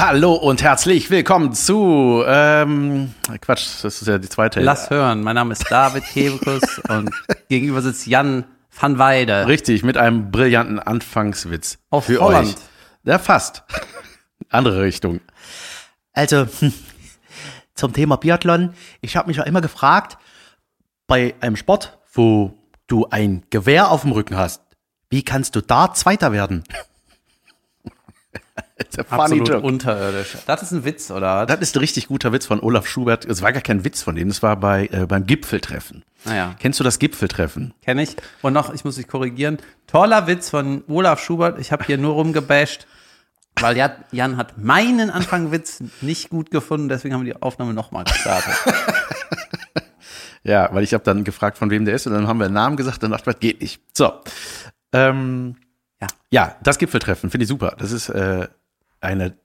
Hallo und herzlich willkommen zu ähm, Quatsch, das ist ja die zweite. Lass hören, mein Name ist David Kebekus und gegenüber sitzt Jan van Weide. Richtig, mit einem brillanten Anfangswitz. Auf für Holland. euch. Ja, fast. Andere Richtung. Also zum Thema Biathlon. Ich habe mich ja immer gefragt, bei einem Sport, wo du ein Gewehr auf dem Rücken hast, wie kannst du da Zweiter werden? Absolut joke. unterirdisch. Das ist ein Witz, oder? Das ist ein richtig guter Witz von Olaf Schubert. Es war gar kein Witz von dem, es war bei äh, beim Gipfeltreffen. Naja, Kennst du das Gipfeltreffen? kenne ich. Und noch, ich muss dich korrigieren, toller Witz von Olaf Schubert. Ich habe hier nur rumgebasht, weil Jan, Jan hat meinen Anfangwitz nicht gut gefunden, deswegen haben wir die Aufnahme nochmal gestartet. Ja, weil ich habe dann gefragt, von wem der ist und dann haben wir einen Namen gesagt, dann dachte ich, geht nicht. So. Ähm, Ja. ja, das Gipfeltreffen finde ich super. Das ist äh, eine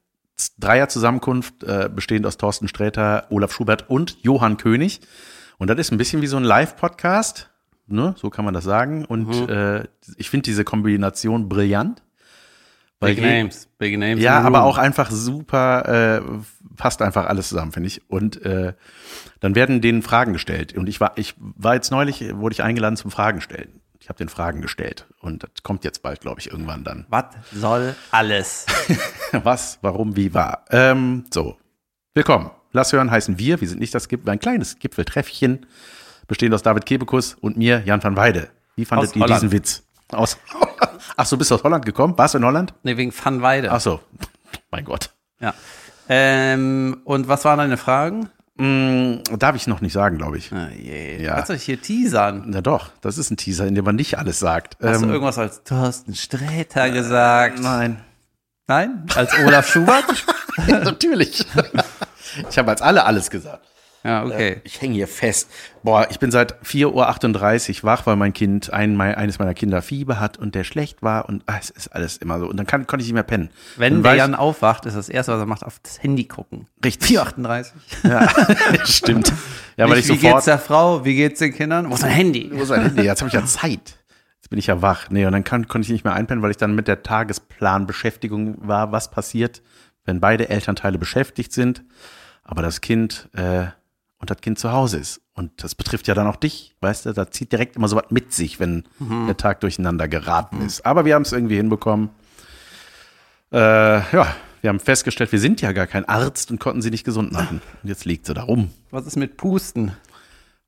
Dreier-Zusammenkunft, äh, bestehend aus Thorsten Sträter, Olaf Schubert und Johann König. Und das ist ein bisschen wie so ein Live-Podcast, ne? so kann man das sagen. Und äh, ich finde diese Kombination brillant. Big Names, Big Names. ja, aber auch einfach super, äh, passt einfach alles zusammen, finde ich. Und äh, dann werden denen Fragen gestellt. Und ich war, ich war jetzt neulich, wurde ich eingeladen zum Fragen stellen. Ich habe den Fragen gestellt. Und das kommt jetzt bald, glaube ich, irgendwann dann. Was soll alles? Was, warum, wie, war. Ähm, so, willkommen. Lass hören heißen wir. Wir sind nicht das Gipfel, ein kleines Gipfeltreffchen, bestehend aus David Kebekus und mir, Jan van Weide. Wie fandet Aus ihr Holland. diesen Witz? Aus Ach so, bist du aus Holland gekommen? Warst du in Holland? Nee, wegen Van Weide. Ach so, mein Gott. Ja. Ähm, und was waren deine Fragen? Mm, darf ich noch nicht sagen, glaube ich. Ah, je. Ja. Kannst du hier teasern? Na doch, das ist ein Teaser, in dem man nicht alles sagt. Hast du Ähm, irgendwas als Thorsten Sträter gesagt? nein. Nein? Als Olaf Schubert? Natürlich. ich habe als alle alles gesagt. Ja, okay. Ich hänge hier fest. Boah, ich bin seit 4.38 Uhr wach, weil mein Kind, ein, mein, eines meiner Kinder Fieber hat und der schlecht war und ah, es ist alles immer so. Und dann kann, konnte ich nicht mehr pennen. Wenn der Jan aufwacht, ist das erste, was er macht, auf das Handy gucken. Richtig. 4,38. Ja, stimmt. Ja, weil ich Nicht, wie geht's sofort. der Frau? Wie geht's den Kindern? Wo ist dein Handy? Wo ist mein Handy? Jetzt habe ich ja Zeit. Jetzt bin ich ja wach. Nee, und dann kann, konnte ich nicht mehr einpennen, weil ich dann mit der Tagesplanbeschäftigung war, was passiert, wenn beide Elternteile beschäftigt sind, aber das Kind äh, und das Kind zu Hause ist. Und das betrifft ja dann auch dich, weißt du, da zieht direkt immer so was mit sich, wenn der Tag durcheinander geraten ist. Aber wir haben es irgendwie hinbekommen. Äh, ja, wir haben festgestellt, wir sind ja gar kein Arzt und konnten sie nicht gesund machen. Und jetzt liegt sie da rum. Was ist mit Pusten?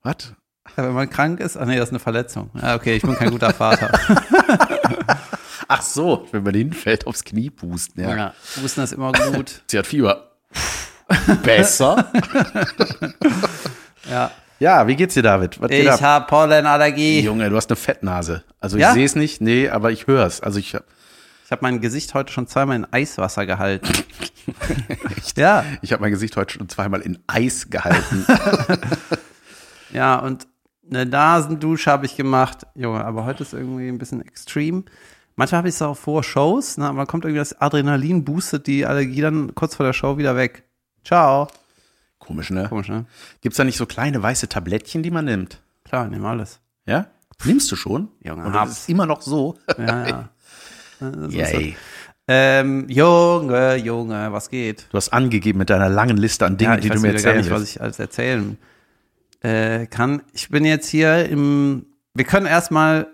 Was? Ja, wenn man krank ist? Ach nee, das ist eine Verletzung. Ja, okay, ich bin kein guter Vater. Ach so, wenn man hinfällt, aufs Knie pusten. Ja. ja, Pusten ist immer gut. Sie hat Fieber. Besser. Ja. ja, wie geht's dir, David? Was geht Ich ab? habe Pollenallergie. Junge, du hast eine Fettnase. Also ich Ja? sehe es nicht, nee, aber ich höre es. Also ich hab- Ich habe mein Gesicht heute schon zweimal in Eiswasser gehalten. ja, ich habe mein Gesicht heute schon zweimal in Eis gehalten. ja, und eine Nasendusche habe ich gemacht. Junge, aber heute ist irgendwie ein bisschen extrem. Manchmal habe ich es auch vor Shows, ne, aber kommt irgendwie das Adrenalin, boostet die Allergie dann kurz vor der Show wieder weg. Ciao. Komisch, ne? Komisch, ne? Gibt's da nicht so kleine weiße Tablettchen, die man nimmt? Klar, nehmen alles. Ja? Nimmst du schon? Junge, Und das ist immer noch so. Ja, ja. So. Yay. Ähm, Junge, Junge, was geht? Du hast angegeben mit deiner langen Liste an Dingen, ja, ich die du mir wieder gar erzählen nicht, was willst. ich alles erzählen äh, kann. Ich bin jetzt hier im. Wir können erstmal.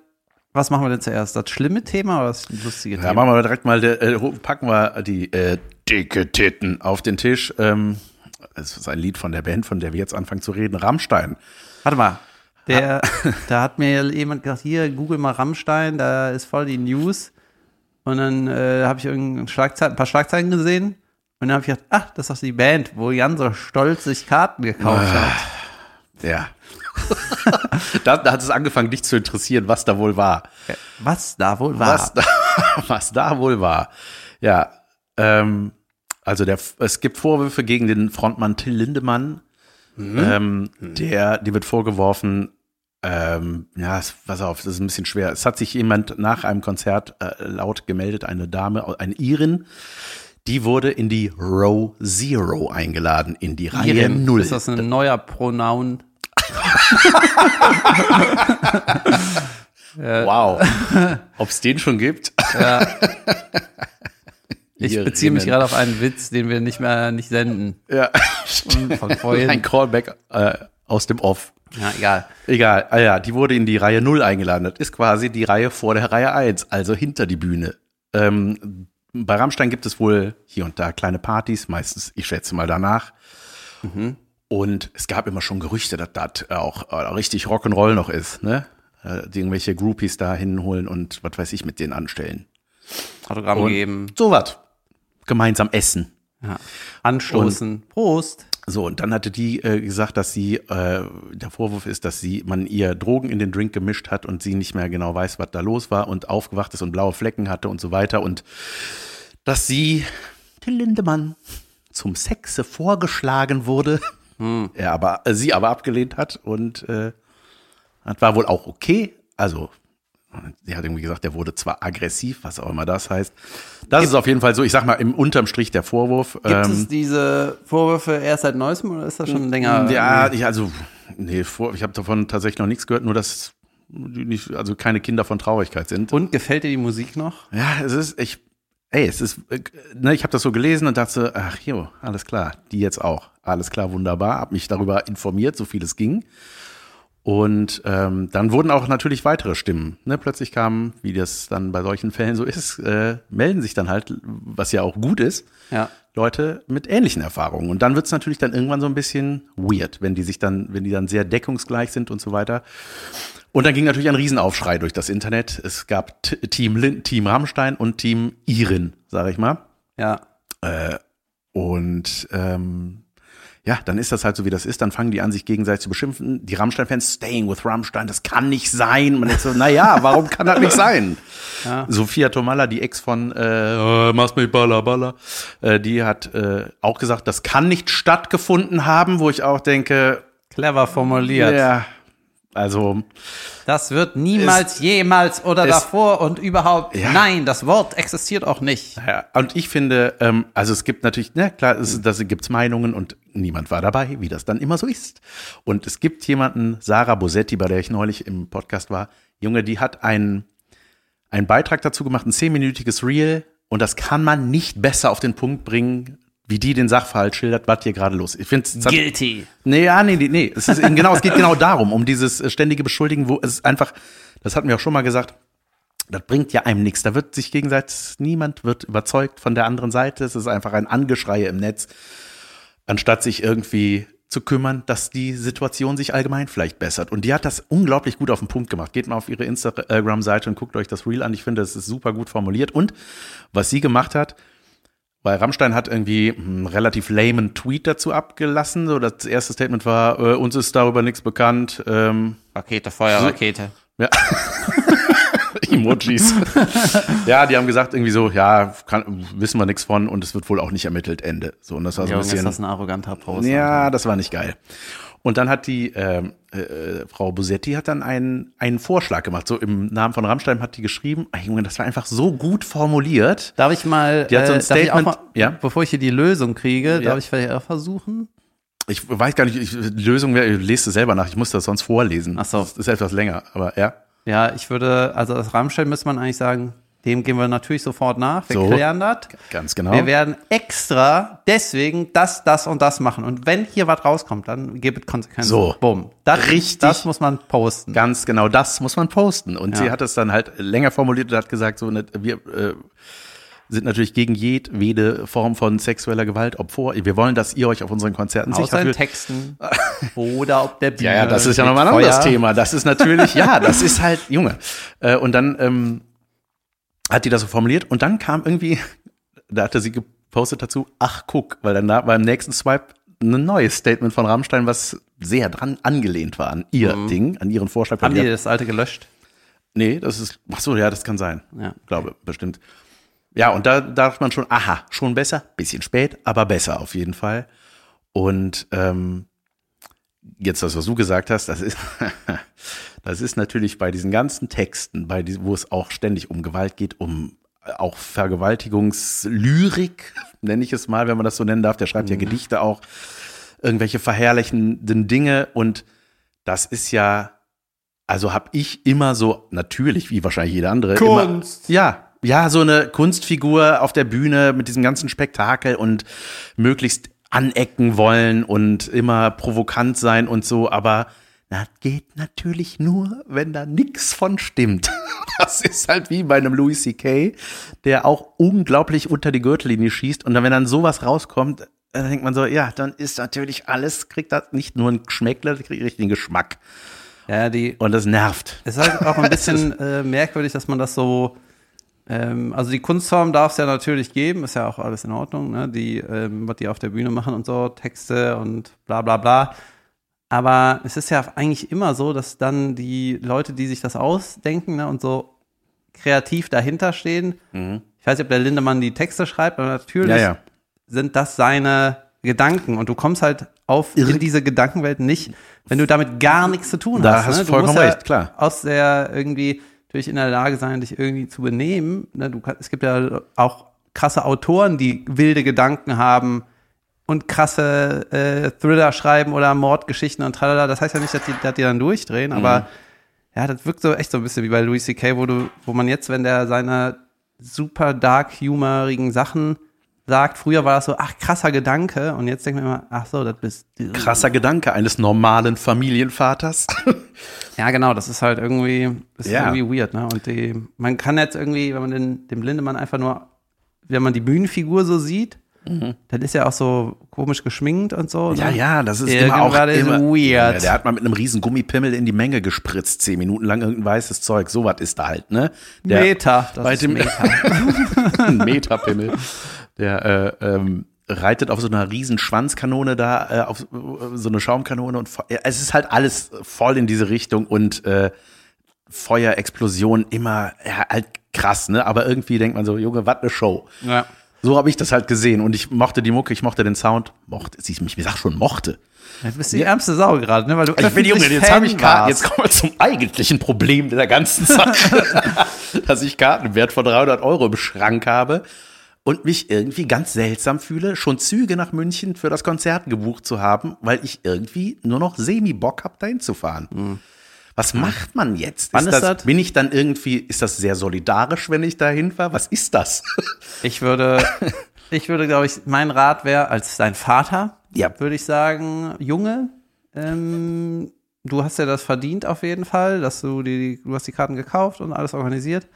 Was machen wir denn zuerst? Das schlimme Thema oder das lustige Ja, Thema? machen wir direkt mal, äh, packen wir die äh, dicke Titten auf den Tisch. Ähm, das ist ein Lied von der Band, von der wir jetzt anfangen zu reden, Rammstein. Warte mal. Der, da hat mir jemand gesagt, hier, google mal Rammstein, da ist voll die News. Und dann äh, habe ich ein paar Schlagzeilen gesehen. Und dann habe ich gedacht, ach, das ist doch die Band, wo Jan so stolz sich Karten gekauft Ah. hat. Ja. da, da hat es angefangen, dich zu interessieren, was da wohl war. Was da wohl war. Was da, was da wohl war. Ja, ähm, also der, es gibt Vorwürfe gegen den Frontmann Till Lindemann. Ähm, der, die wird vorgeworfen, ähm, ja, pass auf, das ist ein bisschen schwer. Es hat sich jemand nach einem Konzert äh, laut gemeldet, eine Dame, eine Irin, die wurde in die Row Zero eingeladen, in die Reihe Null. Ist das ein neuer Pronoun? Wow. Ob es den schon gibt? Ich beziehe mich gerade auf einen Witz, den wir nicht mehr nicht senden. Ja, Von vorhin. ein Callback äh, aus dem Off. Ja, egal. Egal, ah ja, die wurde in die Reihe 0 eingeladen. Das ist quasi die Reihe vor der Reihe 1, also hinter die Bühne. Ähm, bei Rammstein gibt es wohl hier und da kleine Partys, meistens, ich schätze mal danach. Und es gab immer schon Gerüchte, dass das auch äh, richtig Rock'n'Roll noch ist, ne? Äh, die irgendwelche Groupies da hinholen und was weiß ich mit denen anstellen. Autogramm Und geben. So was. Gemeinsam essen. Ja. Anstoßen. Prost. So, und dann hatte die äh, gesagt, dass sie, äh, der Vorwurf ist, dass sie, man ihr Drogen in den Drink gemischt hat und sie nicht mehr genau weiß, was da los war und aufgewacht ist und blaue Flecken hatte und so weiter und dass sie, Till Lindemann, zum Sexe vorgeschlagen wurde, er aber, äh, sie aber abgelehnt hat und äh, das war wohl auch okay. Also, sie hat irgendwie gesagt, der wurde zwar aggressiv, was auch immer das heißt. Das ist auf jeden Fall so, ich sag mal, im unterm Strich der Vorwurf. Gibt ähm, es diese Vorwürfe erst seit neuestem oder ist das schon länger? Ja, ich, also, nee, vor, ich habe davon tatsächlich noch nichts gehört, nur dass die nicht, also keine Kinder von Traurigkeit sind. Und gefällt dir die Musik noch? Ja, es ist, ich, ey, es ist, äh, ne, ich habe das so gelesen und dachte, ach jo, alles klar, die jetzt auch. Alles klar, wunderbar, habe mich darüber informiert, so viel es ging. Und ähm, dann wurden auch natürlich weitere Stimmen. Ne? Plötzlich kamen, wie das dann bei solchen Fällen so ist, äh, melden sich dann halt, was ja auch gut ist, Ja. Leute mit ähnlichen Erfahrungen. Und dann wird's natürlich dann irgendwann so ein bisschen weird, wenn die sich dann, wenn die dann sehr deckungsgleich sind und so weiter. Und dann ging natürlich ein Riesenaufschrei durch das Internet. Es gab T Team, Lin Team Rammstein und Team Irin, sage ich mal. Ja. Und ähm, ja, dann ist das halt so, wie das ist. Dann fangen die an, sich gegenseitig zu beschimpfen. Die Rammstein-Fans, staying with Rammstein, das kann nicht sein. Man ist so, na ja, warum kann das nicht sein? Sophia Tomalla, die Ex von äh, äh, Mach's mich balla balla, äh, die hat äh, auch gesagt, das kann nicht stattgefunden haben, wo ich auch denke, Clever formuliert. ja, also Das wird niemals, jemals oder davor und überhaupt. Ja. Nein, das Wort existiert auch nicht. Ja, und ich finde, ähm, also es gibt natürlich, ne, klar, es, das gibt's Meinungen und niemand war dabei, wie das dann immer so ist. Und es gibt jemanden, Sarah Bosetti, bei der ich neulich im Podcast war, Junge, die hat einen, einen Beitrag dazu gemacht, ein zehnminütiges Reel, und das kann man nicht besser auf den Punkt bringen, wie die den Sachverhalt schildert, was hier gerade los ist. Ich finde, es hat- Guilty. Nee, ja, nee, nee, nee. Es ist eben genau, es geht genau darum, um dieses äh, ständige Beschuldigen, wo es einfach, das hatten wir auch schon mal gesagt, das bringt ja einem nichts. Da wird sich gegenseitig, niemand wird überzeugt von der anderen Seite. Es ist einfach ein Angeschrei im Netz, anstatt sich irgendwie zu kümmern, dass die Situation sich allgemein vielleicht bessert. Und die hat das unglaublich gut auf den Punkt gemacht. Geht mal auf ihre Instagram-Seite und guckt euch das Reel an. Ich finde, es ist super gut formuliert. Und was sie gemacht hat, weil Rammstein hat irgendwie einen relativ lamen Tweet dazu abgelassen. So, das erste Statement war, äh, uns ist darüber nichts bekannt. Ähm, Rakete, Feuerrakete. ja. Emojis. ja, die haben gesagt irgendwie so, ja, kann, wissen wir nichts von und es wird wohl auch nicht ermittelt, Ende. So, und das war so ein Junge, ist bisschen. das ein arroganter Post. Ja, das war nicht geil. Und dann hat die ähm, äh, Frau Bosetti hat dann einen, einen Vorschlag gemacht. So im Namen von Rammstein hat die geschrieben, ach, Junge, das war einfach so gut formuliert. Darf ich mal, Die hat so ein äh, darf ich auch Statement- mal ja? bevor ich hier die Lösung kriege, Ja. darf ich vielleicht auch versuchen? Ich weiß gar nicht, ich, die Lösung wäre, ich lese es selber nach, ich muss das sonst vorlesen. Ach so. Das ist etwas länger, aber ja. Ja, ich würde, also als Rammstein müsste man eigentlich sagen, dem gehen wir natürlich sofort nach. Wir So. klären das. Ganz genau. Wir werden extra deswegen das, das und das machen. Und wenn hier was rauskommt, dann gibt es Konsequenzen. So. Bumm. Das, Richtig. Das muss man posten. Ganz genau, das muss man posten. Und Ja. sie hat es dann halt länger formuliert und hat gesagt, so, ne, wir äh, sind natürlich gegen jedwede Form von sexueller Gewalt, ob vor. Wir wollen, dass ihr euch auf unseren Konzerten sicher fühlt. Texten oder auf der Bühne. Ja, ja, das ist ja nochmal ein anderes. Thema. Das ist natürlich, ja, das ist halt, Junge. Äh, und dann ähm, hat die das so formuliert und dann kam irgendwie, da hatte sie gepostet dazu, ach guck, weil dann da beim nächsten Swipe ein neues Statement von Rammstein, was sehr dran angelehnt war an ihr Ding, an ihren Vorschlag. Haben die das alte gelöscht? Nee, das ist, ach so, ja, das kann sein. Ja. Glaube, bestimmt. Ja, und da dachte man schon, aha, schon besser, bisschen spät, aber besser auf jeden Fall. Und ähm, jetzt das, was du gesagt hast, das ist, das ist natürlich bei diesen ganzen Texten, bei die, wo es auch ständig um Gewalt geht, um auch Vergewaltigungslyrik, nenne ich es mal, wenn man das so nennen darf. Der schreibt ja Gedichte auch, irgendwelche verherrlichenden Dinge und das ist ja, also habe ich immer so, natürlich, wie wahrscheinlich jeder andere, Kunst. Immer, ja, ja, so eine Kunstfigur auf der Bühne mit diesem ganzen Spektakel und möglichst anecken wollen und immer provokant sein und so, aber das geht natürlich nur, wenn da nix von stimmt. Das ist halt wie bei einem Louis C.K., der auch unglaublich unter die Gürtellinie schießt und dann, wenn dann sowas rauskommt, dann denkt man so, ja, dann ist natürlich alles, kriegt das nicht nur ein Geschmäckle, das kriegt richtig einen Geschmack. Ja, die, Und das nervt. Es ist halt auch ein bisschen äh, merkwürdig, dass man das so. Ähm, also die Kunstform darf es ja natürlich geben, ist ja auch alles in Ordnung, ne? Die, ähm, was die auf der Bühne machen und so, Texte und bla bla bla. Aber es ist ja eigentlich immer so, dass dann die Leute, die sich das ausdenken ne, und so kreativ dahinter stehen, ich weiß nicht, ob der Lindemann die Texte schreibt, aber natürlich Ja, ja. sind das seine Gedanken und du kommst halt auf in diese Gedankenwelt nicht, wenn du damit gar nichts zu tun Da hast. hast ne? du vollkommen musst ja recht, klar. Aus der irgendwie natürlich in der Lage sein, dich irgendwie zu benehmen. Ne? Du es gibt ja auch krasse Autoren, die wilde Gedanken haben und krasse äh, Thriller schreiben oder Mordgeschichten und tralala. Das heißt ja nicht, dass die, dass die dann durchdrehen, Mhm. aber ja, das wirkt so echt so ein bisschen wie bei Louis C.K., wo du, wo man jetzt, wenn der seine super dark humorigen Sachen sagt, früher war das so, ach, krasser Gedanke, und jetzt denkt man immer, ach so, das bist du. Krasser Gedanke eines normalen Familienvaters. Ja, genau, das ist halt irgendwie, ist Ja. irgendwie weird, ne? Und die, man kann jetzt irgendwie, wenn man den, dem Lindemann einfach nur, wenn man die Bühnenfigur so sieht, dann ist er auch so komisch geschminkt und so. Mhm. Ja, ne? ja, das ist Irgendwann immer auch immer, weird. Ja, der hat mal mit einem riesen Gummipimmel in die Menge gespritzt, zehn Minuten lang irgendein weißes Zeug. So was ist da halt, ne? Der, Meta, das bei ist dem Meta. ein Metapimmel. Der äh, ähm, reitet auf so einer riesen Schwanzkanone da, äh, auf äh, so eine Schaumkanone und ja, es ist halt alles voll in diese Richtung und äh, Feuerexplosion immer ja, halt krass, ne? Aber irgendwie denkt man so, Junge, was eine Show. Ja. So habe ich das halt gesehen und ich mochte die Mucke, ich mochte den Sound, mochte, sie mich, ich sag schon mochte. Jetzt bist du die ärmste Sau gerade, ne? Weil du Ich bin Junge, jetzt habe ich Karten, jetzt kommen wir zum eigentlichen Problem der ganzen Sache, dass ich Karten im Wert von 300 Euro im Schrank habe und mich irgendwie ganz seltsam fühle, schon Züge nach München für das Konzert gebucht zu haben, weil ich irgendwie nur noch semi-Bock habe, dahin zu fahren. Was macht man jetzt? Wann ist das? Bin ich dann irgendwie, ist das sehr solidarisch, wenn ich dahin fahre? Was ist das? Ich würde, ich würde, glaube ich, mein Rat wäre, als dein Vater, Ja. würde ich sagen, Junge, ähm, du hast ja das verdient auf jeden Fall, dass du die, du hast die Karten gekauft und alles organisiert.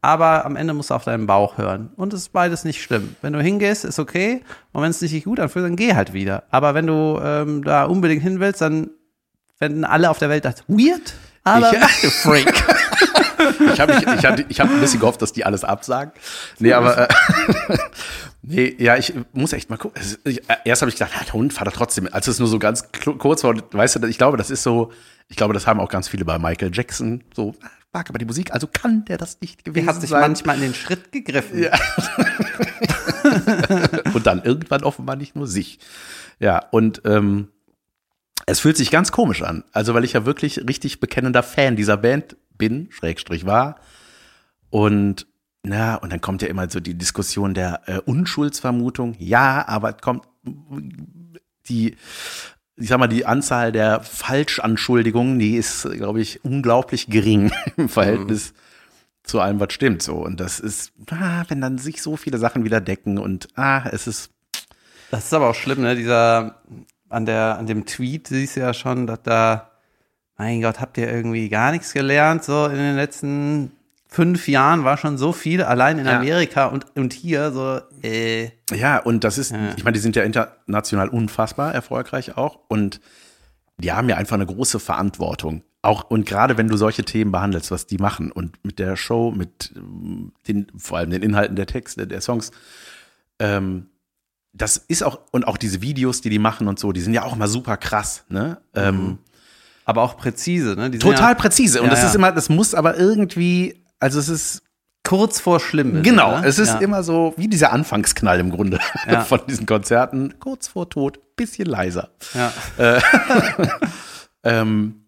Aber am Ende musst du auf deinen Bauch hören. Und es ist beides nicht schlimm. Wenn du hingehst, ist okay. Und wenn es dich nicht gut anfühlt, dann geh halt wieder. Aber wenn du ähm, da unbedingt hin willst, dann finden alle auf der Welt das weird. Aber Ich- Freak. Ich habe ich, ich hatte- ich hab ein bisschen gehofft, dass die alles absagen. Nee, aber äh, nee, ja, ich muss echt mal gucken. Äh, erst habe ich gedacht, ja, der Hund fahrt er trotzdem. Als es nur so ganz kurz war, weißt du, ich glaube, das ist so, ich glaube, das haben auch ganz viele bei Michael Jackson. So, ah, mag aber die Musik, also kann der das nicht gewesen Die hat sich sein. manchmal in den Schritt gegriffen. und dann irgendwann offenbar nicht nur sich. Ja, und ähm, es fühlt sich ganz komisch an. Also, weil ich ja wirklich richtig bekennender Fan dieser Band bin, Schrägstrich war. Und na, und dann kommt ja immer so die Diskussion der äh, Unschuldsvermutung. Ja, aber es kommt die, ich sag mal, die Anzahl der Falschanschuldigungen, die ist, glaube ich, unglaublich gering im Verhältnis zu allem, was stimmt. So. Und das ist, ah, wenn dann sich so viele Sachen wieder decken und ah, es ist Das ist aber auch schlimm, ne? Dieser, an der, an dem Tweet siehst du ja schon, dass da, mein Gott, habt ihr irgendwie gar nichts gelernt? So in den letzten fünf Jahren war schon so viel, allein in Ja. Amerika und, und hier, so, äh, Ja, und das ist, Ja. ich meine, die sind ja international unfassbar erfolgreich auch und die haben ja einfach eine große Verantwortung. Auch und gerade wenn du solche Themen behandelst, was die machen und mit der Show, mit ähm, den, vor allem den Inhalten der Texte, der Songs, ähm, das ist auch, und auch diese Videos, die die machen und so, die sind ja auch mal super krass, ne? Ähm, aber auch präzise, ne? Die total ja präzise. Und Ja, das ja. ist immer, das muss aber irgendwie, also es ist kurz vor schlimm. ist, Genau, ne? es ist immer so wie dieser Anfangsknall im Grunde von diesen Konzerten, kurz vor Tod, bisschen leiser. Ja. Ähm,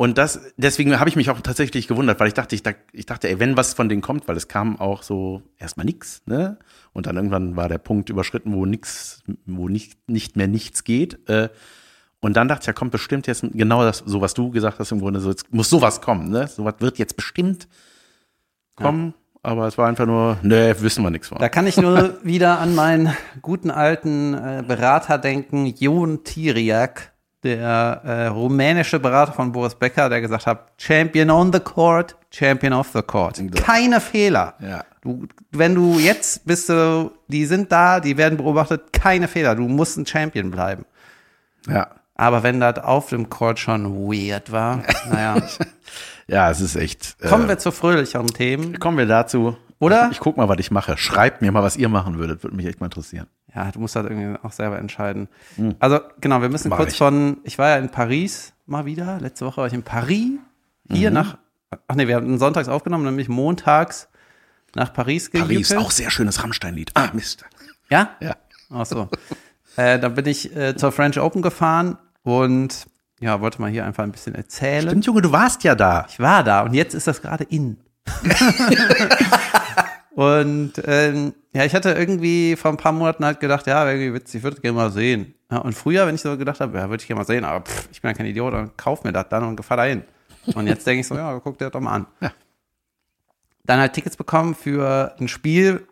und das, deswegen habe ich mich auch tatsächlich gewundert, weil ich dachte, ich, ich dachte, ey, wenn was von denen kommt, weil es kam auch so erstmal nix, ne? Und dann irgendwann war der Punkt überschritten, wo nix, wo nicht, nicht mehr nichts geht. Äh, und dann dachte ich, ja, kommt bestimmt jetzt genau das, so was du gesagt hast im Grunde, so jetzt muss sowas kommen, ne? Sowas wird jetzt bestimmt kommen. aber es war einfach nur, nee, wissen wir nichts von. Da kann ich nur wieder an meinen guten alten äh, Berater denken, Jon Tiriak, der äh, rumänische Berater von Boris Becker, der gesagt hat, Champion on the court, Champion off the court. Keine Fehler. Ja. Du, wenn du jetzt bist du, die sind da, die werden beobachtet, keine Fehler. Du musst ein Champion bleiben. Ja. Aber wenn das auf dem Court schon weird war, naja. Ja, es ist echt. äh, Kommen wir zu fröhlicheren Themen. kommen wir dazu. Oder? Ich, ich guck mal, was ich mache. Schreibt mir mal, was ihr machen würdet. Würde mich echt mal interessieren. Ja, du musst das irgendwie auch selber entscheiden. Also, genau, wir müssen. Mach kurz ich. von, ich war ja in Paris mal wieder, letzte Woche war ich in Paris, Mhm. hier nach, ach nee, wir haben sonntags aufgenommen, nämlich montags nach Paris Paris, gejubelt. auch sehr schönes Rammstein-Lied. Ah, Mist. Ja? Ja. Ach so. äh, dann bin ich äh, zur French Open gefahren und ja, wollte mal hier einfach ein bisschen erzählen. Stimmt, Junge, du warst ja da. Ich war da und jetzt ist das gerade in. und ähm, ja, ich hatte irgendwie vor ein paar Monaten halt gedacht, ja, wäre irgendwie witzig, ich würde gerne mal sehen. Ja, und früher, wenn ich so gedacht habe, ja, würde ich gerne mal sehen, aber pff, ich bin ja kein Idiot, dann kauf mir das dann und fahr da hin. Und jetzt denke ich so, ja, guck dir das doch mal an. Ja. Dann halt Tickets bekommen für ein Spiel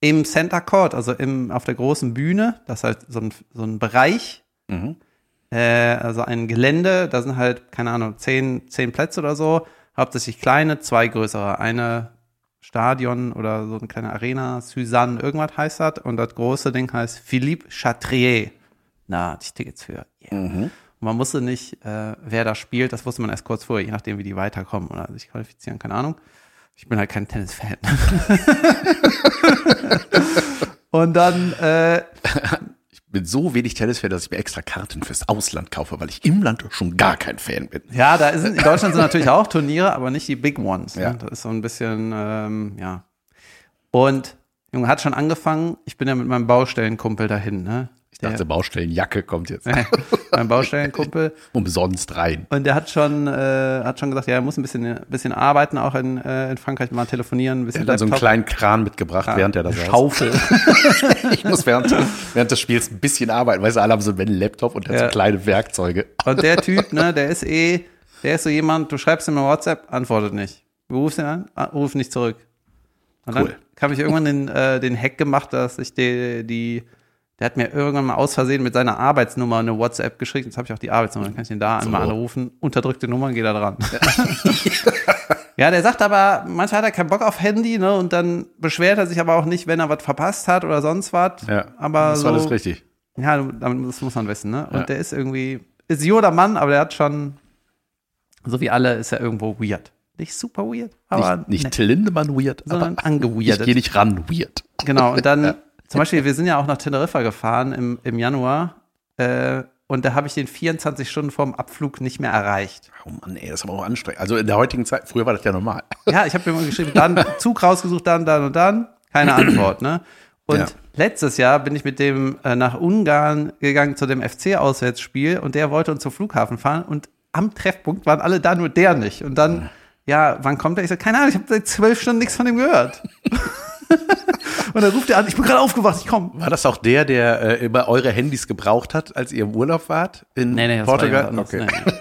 im Center Court, also im, auf der großen Bühne. Das ist halt so ein, so ein Bereich, Mhm. äh, also ein Gelände, da sind halt, keine Ahnung, zehn, zehn Plätze oder so, hauptsächlich kleine, zwei größere. Eine Stadion oder so eine kleine Arena, Suzanne, irgendwas heißt das. Und das große Ding heißt Philippe Chatrier. Na, hatte ich Tickets für. Yeah. Und man musste nicht, äh, wer da spielt, das wusste man erst kurz vorher, je nachdem, wie die weiterkommen oder sich qualifizieren, keine Ahnung. Ich bin halt kein Tennisfan. Und dann, äh, bin so wenig Tennisfan, dass ich mir extra Karten fürs Ausland kaufe, weil ich im Land schon gar kein Fan bin. Ja, da ist, in Deutschland sind natürlich auch Turniere, aber nicht die Big Ones. Ja. Ne? Das ist so ein bisschen, ähm, ja. Und Junge hat schon angefangen. Ich bin ja mit meinem Baustellenkumpel dahin, ne? Dachte, Baustellenjacke kommt jetzt mein Baustellenkumpel. umsonst rein. Und der hat schon, äh, hat schon gesagt, ja, er muss ein bisschen, ein bisschen arbeiten, auch in, äh, in Frankreich mal telefonieren, ein Er hat dann so einen kleinen Kran mitgebracht, während er da saß. Schaufel. Ich muss während, während des Spiels ein bisschen arbeiten. Weißt du, alle haben so einen Laptop und Ja. so kleine Werkzeuge. Und der Typ, ne, der ist eh, der ist so jemand, du schreibst ihm eine WhatsApp, antwortet nicht. Du rufst ihn an, ah, ruf nicht zurück. Und Cool. dann habe ich irgendwann den, äh, den Hack gemacht, dass ich die, die, der hat mir irgendwann mal aus Versehen mit seiner Arbeitsnummer eine WhatsApp geschickt. Jetzt habe ich auch die Arbeitsnummer, dann kann ich ihn da einmal anrufen. Unterdrückte Nummer, geht da dran. Ja. der sagt aber, manchmal hat er keinen Bock auf Handy, ne? Und dann beschwert er sich aber auch nicht, wenn er was verpasst hat oder sonst was. Ja, aber das so, war alles richtig. ja, das muss man wissen, ne? Und Ja. der ist irgendwie, ist Joda Mann, aber der hat schon, so wie alle, ist er irgendwo weird. Nicht super weird, aber Nicht, nicht Till Lindemann weird, sondern aber ich angeweirdet. gehe nicht ran weird. Genau, und dann, zum Beispiel, wir sind ja auch nach Teneriffa gefahren im, im Januar, äh, und da habe ich den 24 Stunden vorm Abflug nicht mehr erreicht. Oh Mann, ey, das ist aber auch anstrengend. Also in der heutigen Zeit, früher war das ja normal. Ja, ich habe mir mal geschrieben, dann Zug rausgesucht, dann, dann und dann. Keine Antwort, ne? Und Ja. letztes Jahr bin ich mit dem äh, nach Ungarn gegangen zu dem FC-Auswärtsspiel und der wollte uns zum Flughafen fahren und am Treffpunkt waren alle da, nur der nicht. Und dann, ja, wann kommt er? Ich so, keine Ahnung, ich habe seit zwölf Stunden nichts von ihm gehört. und dann ruft er an, ich bin gerade aufgewacht, ich komme. War das auch der, der äh, immer eure Handys gebraucht hat, als ihr im Urlaub wart in Nee, nee, das Portugal? okay. Nee,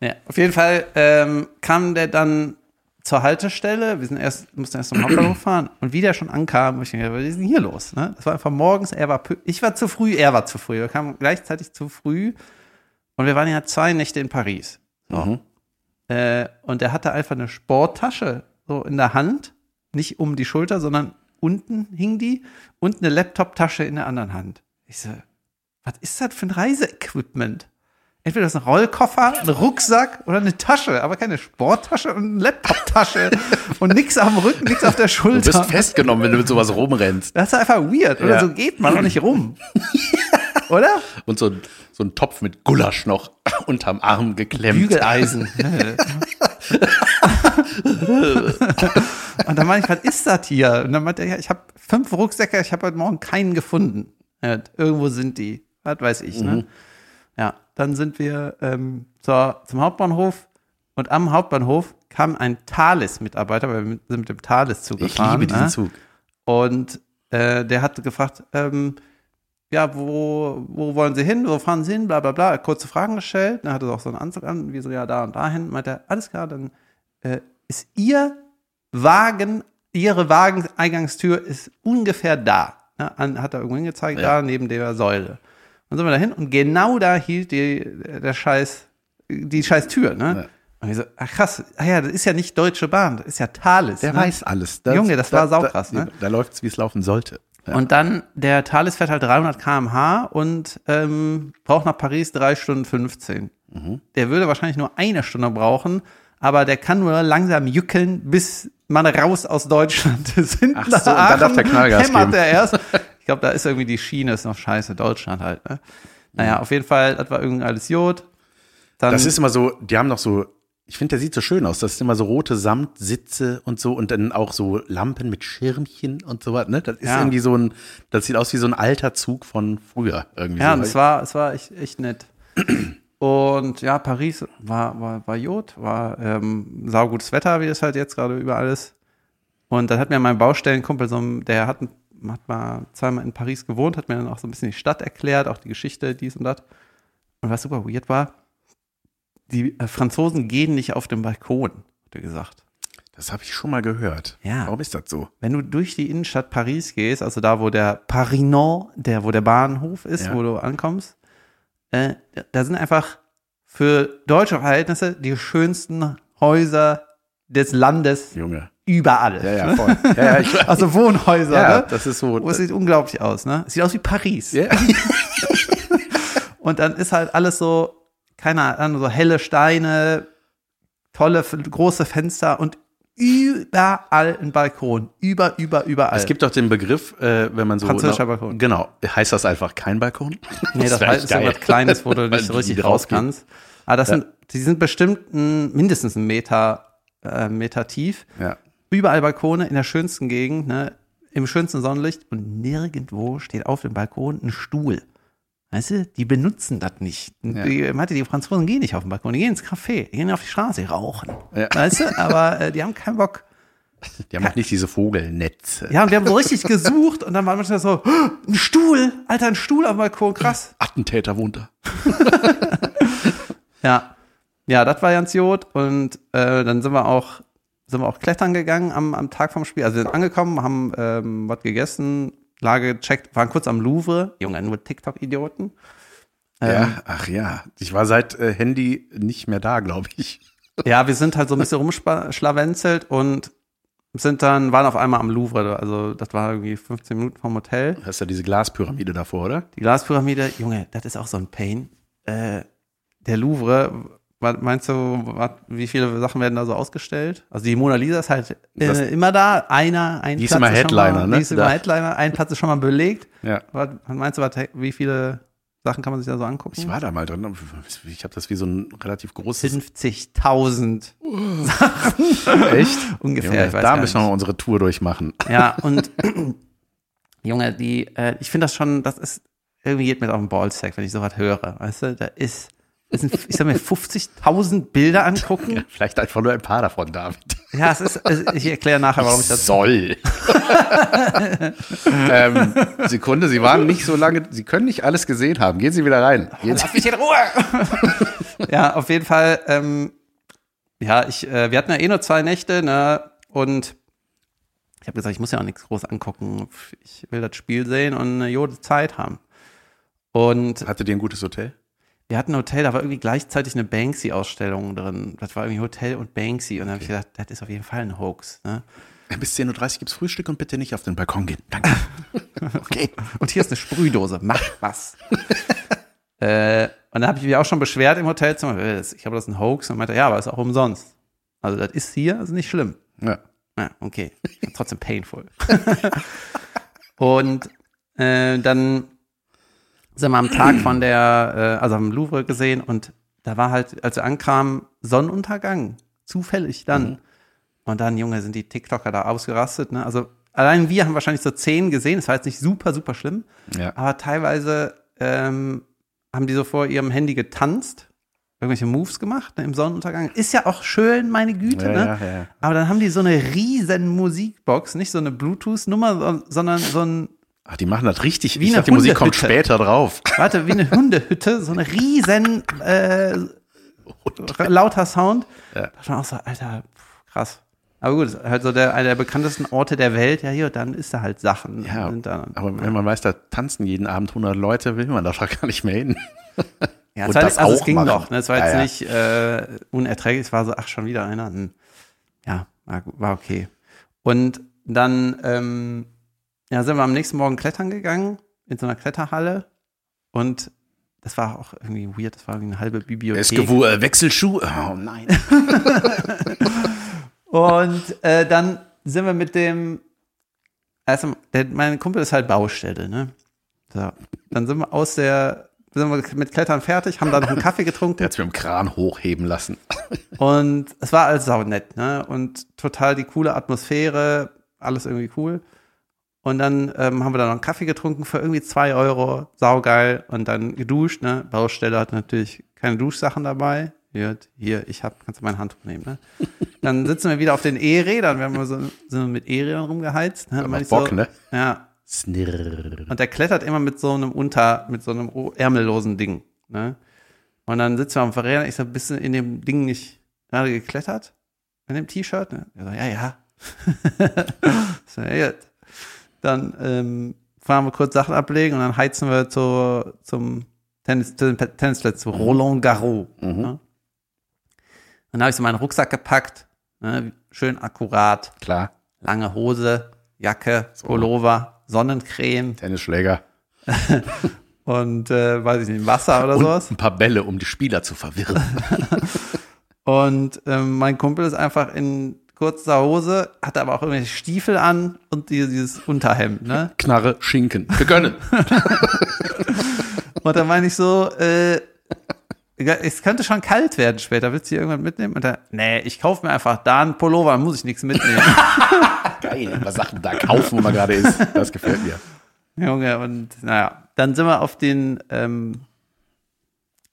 nee. Auf jeden Fall ähm, kam der dann zur Haltestelle. Wir sind erst, mussten erst zum Hauptbahnhof fahren. Und wie der schon ankam, ich dachte, was ist denn hier los? Ne? Das war einfach morgens, er war, ich war zu früh, er war zu früh. Wir kamen gleichzeitig zu früh. Und wir waren ja zwei Nächte in Paris. Mhm. Äh, und er hatte einfach eine Sporttasche so in der Hand, nicht um die Schulter, sondern unten hing die und eine Laptoptasche in der anderen Hand. Ich so, was ist das für ein Reiseequipment? Entweder das ist ein Rollkoffer, ein Rucksack oder eine Tasche, aber keine Sporttasche und eine Laptoptasche und nix am Rücken, nix auf der Du Schulter. bist festgenommen, wenn du mit sowas rumrennst. das ist einfach weird, oder Ja. so geht man auch nicht rum. Oder? Und so, ein- so ein Topf mit Gulasch noch unterm Arm geklemmt. Bügeleisen. Und dann meine ich, was ist das hier? Und dann meinte er, ja, ich habe fünf Rucksäcke, ich habe heute Morgen keinen gefunden. Ja, irgendwo sind die. Was weiß ich, Mhm. ne? Ja, dann sind wir ähm, zur, zum Hauptbahnhof und am Hauptbahnhof kam ein Thales-Mitarbeiter, weil wir sind mit dem Thales-Zug Ich gefahren. liebe diesen ne? Zug. Und äh, der hat gefragt, ähm, ja, wo, wo wollen Sie hin? Wo fahren Sie hin? Bla bla bla. Kurze Fragen gestellt. Dann hatte er auch so einen Anzug an, wie so, ja, da und dahin. Meint er, alles klar, dann äh, ist Ihr Wagen ihre Wageneingangstür ist ungefähr da. Ne? Hat er irgendwo hingezeigt, Ja. da neben der Säule. Dann sind wir dahin und genau da hielt die, der Scheiß, die scheiß Tür, ne? Ja. Und ich so, ach krass, ah ja, das ist ja nicht Deutsche Bahn, das ist ja Thales. Der ne? weiß alles. Junge, das war saukrass, da, ne? Da läuft's, wie es laufen sollte. Ja. Und dann, der Thales fährt halt 300 km/h und ähm, braucht nach Paris drei Stunden 15. Mhm. Der würde wahrscheinlich nur eine Stunde brauchen, aber der kann nur langsam jückeln, bis man raus aus Deutschland ist. Hinten Ach so, und dann darf der Knallgas geben. er erst. Ich glaube, da ist irgendwie die Schiene, ist noch scheiße, Deutschland halt. Ne? Naja, auf jeden Fall, das war irgendwie alles Jod. Dann, Das ist immer so, die haben noch so, ich finde, der sieht so schön aus. Das sind immer so rote Samtsitze und so und dann auch so Lampen mit Schirmchen und so was. Ne? Das ist Ja. irgendwie so ein, das sieht aus wie so ein alter Zug von früher. Irgendwie Ja, so. und es war, es war echt, echt nett. Und ja, Paris war, war, war Jod, war ähm, saugutes Wetter, wie es halt jetzt gerade überall ist. Und dann hat mir mein Baustellenkumpel, so, der hat, hat mal zweimal in Paris gewohnt, hat mir dann auch so ein bisschen die Stadt erklärt, auch die Geschichte, dies und das. Und was super weird war, die äh, Franzosen gehen nicht auf den Balkon, hat er gesagt. Das habe ich schon mal gehört. Ja. Warum ist das so? Wenn du durch die Innenstadt Paris gehst, also da, wo der Parinon, der, wo der Bahnhof ist, Ja. wo du ankommst, äh, da sind einfach für deutsche Verhältnisse die schönsten Häuser des Landes Junge. überall. Ja, ja, voll. Ja, ja. Also Wohnhäuser, ja, ne? das ist so. Es sieht unglaublich aus, ne? Es sieht aus wie Paris. ja. Und dann ist halt alles so, keine Ahnung, so helle Steine, tolle, große Fenster und überall ein Balkon. Über, über, überall. Es gibt doch den Begriff, äh, wenn man so. Französischer Balkon. Genau. Heißt das einfach kein Balkon? Nee, das, heißt, ist irgendwas Kleines, wo du nicht so richtig raus kannst. Aber das sind, die sind bestimmt ein, mindestens einen Meter, äh, Meter tief. Ja. Überall Balkone in der schönsten Gegend, ne, im schönsten Sonnenlicht und nirgendwo steht auf dem Balkon ein Stuhl. Weißt du, die benutzen das nicht. Die, warte, die Franzosen gehen nicht auf den Balkon, die gehen ins Café, die gehen auf die Straße, die rauchen. Ja. Weißt du, aber äh, die haben keinen Bock. Die haben auch nicht diese Vogelnetze. Ja, und wir haben so richtig gesucht und dann war manchmal so, "Oh, ein Stuhl, Alter, ein Stuhl auf dem Balkon, krass. Attentäter wohnt da. Ja, ja, das war ganz Jod und äh, dann sind wir auch sind wir auch klettern gegangen am, am Tag vom Spiel. Also wir sind angekommen, haben ähm, was gegessen, Lage gecheckt, waren kurz am Louvre. Junge, nur TikTok-Idioten. Ähm, Ja, ach ja. Ich war seit äh, Handy nicht mehr da, glaube ich. Ja, wir sind halt so ein bisschen rumschlawenzelt und sind dann, waren auf einmal am Louvre. Also das war irgendwie 15 Minuten vom Hotel. Du hast ja diese Glaspyramide davor, oder? Die Glaspyramide, Junge, das ist auch so ein Pain. Äh, der Louvre, was meinst du, was, wie viele Sachen werden da so ausgestellt? Also die Mona Lisa ist halt äh, immer da, einer, ein Die ist Platz immer Headliner, mal, ne? Die ist immer Da. Headliner, ein Platz ist schon mal belegt. Ja. Was, meinst du, was, wie viele Sachen kann man sich da so angucken? Ich war da mal drin. Ich habe das wie so ein relativ großes. 50.000 Echt? ungefähr. Junge, ich weiß da müssen wir unsere Tour durchmachen. Ja, und Junge, die, äh, ich finde das schon, das ist, irgendwie geht mir auf den Ballsack, wenn ich sowas höre. Weißt du, da ist, ich soll mir 50.000 Bilder angucken. Vielleicht einfach nur ein paar davon, David. Ja, es ist, es, ich erkläre nachher, warum ich das. soll. ähm, Sekunde, Sie waren nicht so lange, Sie können nicht alles gesehen haben. Gehen Sie wieder rein. Sie. Lass mich in Ruhe! ja, auf jeden Fall, ähm, ja, ich, äh, wir hatten ja eh nur zwei Nächte, ne, und ich habe gesagt, ich muss ja auch nichts groß angucken. Ich will das Spiel sehen und eine Jode Zeit haben. Und Hattet ihr ein gutes Hotel? Wir hatten ein Hotel, da war irgendwie gleichzeitig eine Banksy-Ausstellung drin. Das war irgendwie Hotel und Banksy. Und dann habe ich gedacht, das ist auf jeden Fall ein Hoax. Ne? Bis 10.30 Uhr gibt's Frühstück und bitte nicht auf den Balkon gehen. Danke. Okay. Und hier ist eine Sprühdose. Mach was. äh, und dann habe ich mich auch schon beschwert im Hotelzimmer. äh, Ich glaube, das ein Hoax. Und meinte, ja, aber ist auch umsonst. Also das ist hier, ist nicht schlimm. Ja. Ja, okay. Trotzdem painful. und äh, dann sind wir am Tag von der, äh, also am Louvre gesehen und da war halt, als wir ankamen, Sonnenuntergang. Zufällig dann. Und dann, Junge, sind die TikToker da ausgerastet. Ne? Also allein wir haben wahrscheinlich so zehn gesehen. Das war jetzt nicht super, super schlimm. Ja. Aber teilweise ähm, haben die so vor ihrem Handy getanzt, irgendwelche Moves gemacht ne, im Sonnenuntergang. Ist ja auch schön, meine Güte. Ja, ne? ja, ja. Aber dann haben die so eine riesen Musikbox, nicht so eine Bluetooth-Nummer, so- sondern so ein, Ach, die machen das richtig. Wie ich dachte, die Musik kommt später drauf. warte, wie eine Hundehütte, so eine riesen äh, lauter Sound. Ja. Da war auch so, Alter, pff, krass. Aber gut, halt so der, einer der bekanntesten Orte der Welt. Ja, hier, dann ist da halt Sachen. Ja, da, aber wenn man weiß, da tanzen jeden Abend 100 Leute, will man da doch gar nicht mehr hin. ja, und es, war, das also es auch ging machen. doch. Ne? Es war Ja, jetzt ja. nicht äh, unerträglich. Es war so, ach, schon wieder einer. Hm. Ja, war, war okay. Und dann ähm, ja, sind wir am nächsten Morgen klettern gegangen in so einer Kletterhalle. Und das war auch irgendwie weird. Das war irgendwie eine halbe Bibliothek. Eskewu, äh, Wechselschuh. Oh nein. Und äh, dann sind wir mit dem, also der, mein Kumpel ist halt Baustelle, ne? So, dann sind wir aus der, sind wir mit Klettern fertig, haben da noch einen Kaffee Der getrunken hat es mit dem Kran hochheben lassen. und es war alles saunett, ne? Und total die coole Atmosphäre, alles irgendwie cool. Und dann ähm, haben wir da noch einen Kaffee getrunken für irgendwie zwei Euro, saugeil und dann geduscht, ne? Baustelle hat natürlich keine Duschsachen dabei. Hier, hier ich hab, kannst du meine Hand nehmen, ne? Dann sitzen wir wieder auf den E-Rädern, wir haben so, sind wir mit E-Rädern rumgeheizt. Ne? Dann Bock, so, ne? Ja, Snirr. und der klettert immer mit so einem Unter, mit so einem ärmellosen Ding. Ne? Und dann sitzen wir am Verräter, ich so, bist du in dem Ding nicht gerade geklettert? In dem T-Shirt? Ne? So, ja, ja. so, ja. Dann dann fahren wir kurz Sachen ablegen und dann heizen wir zu, zum Tennis, zu den Tennisplatz, zu Roland Garros. Ne? Dann habe ich so meinen Rucksack gepackt, ne? schön akkurat, Klar, lange Hose, Jacke, Pullover, Sonnencreme Tennisschläger. und äh, weiß ich nicht, Wasser oder Und sowas. ein paar Bälle, um die Spieler zu verwirren. Und ähm, mein Kumpel ist einfach in kurzer Hose, hatte aber auch irgendwelche Stiefel an und die- dieses Unterhemd, ne? Knarre, Schinken. Wir gönnen. Und dann meine ich so, äh, es könnte schon kalt werden später. Willst du hier irgendwann mitnehmen? Und er, nee, ich kaufe mir einfach da einen Pullover, dann muss ich nichts mitnehmen. Geil, was Sachen da kaufen, wo man gerade ist. Das gefällt mir. Junge, und naja, dann sind wir auf den, ähm,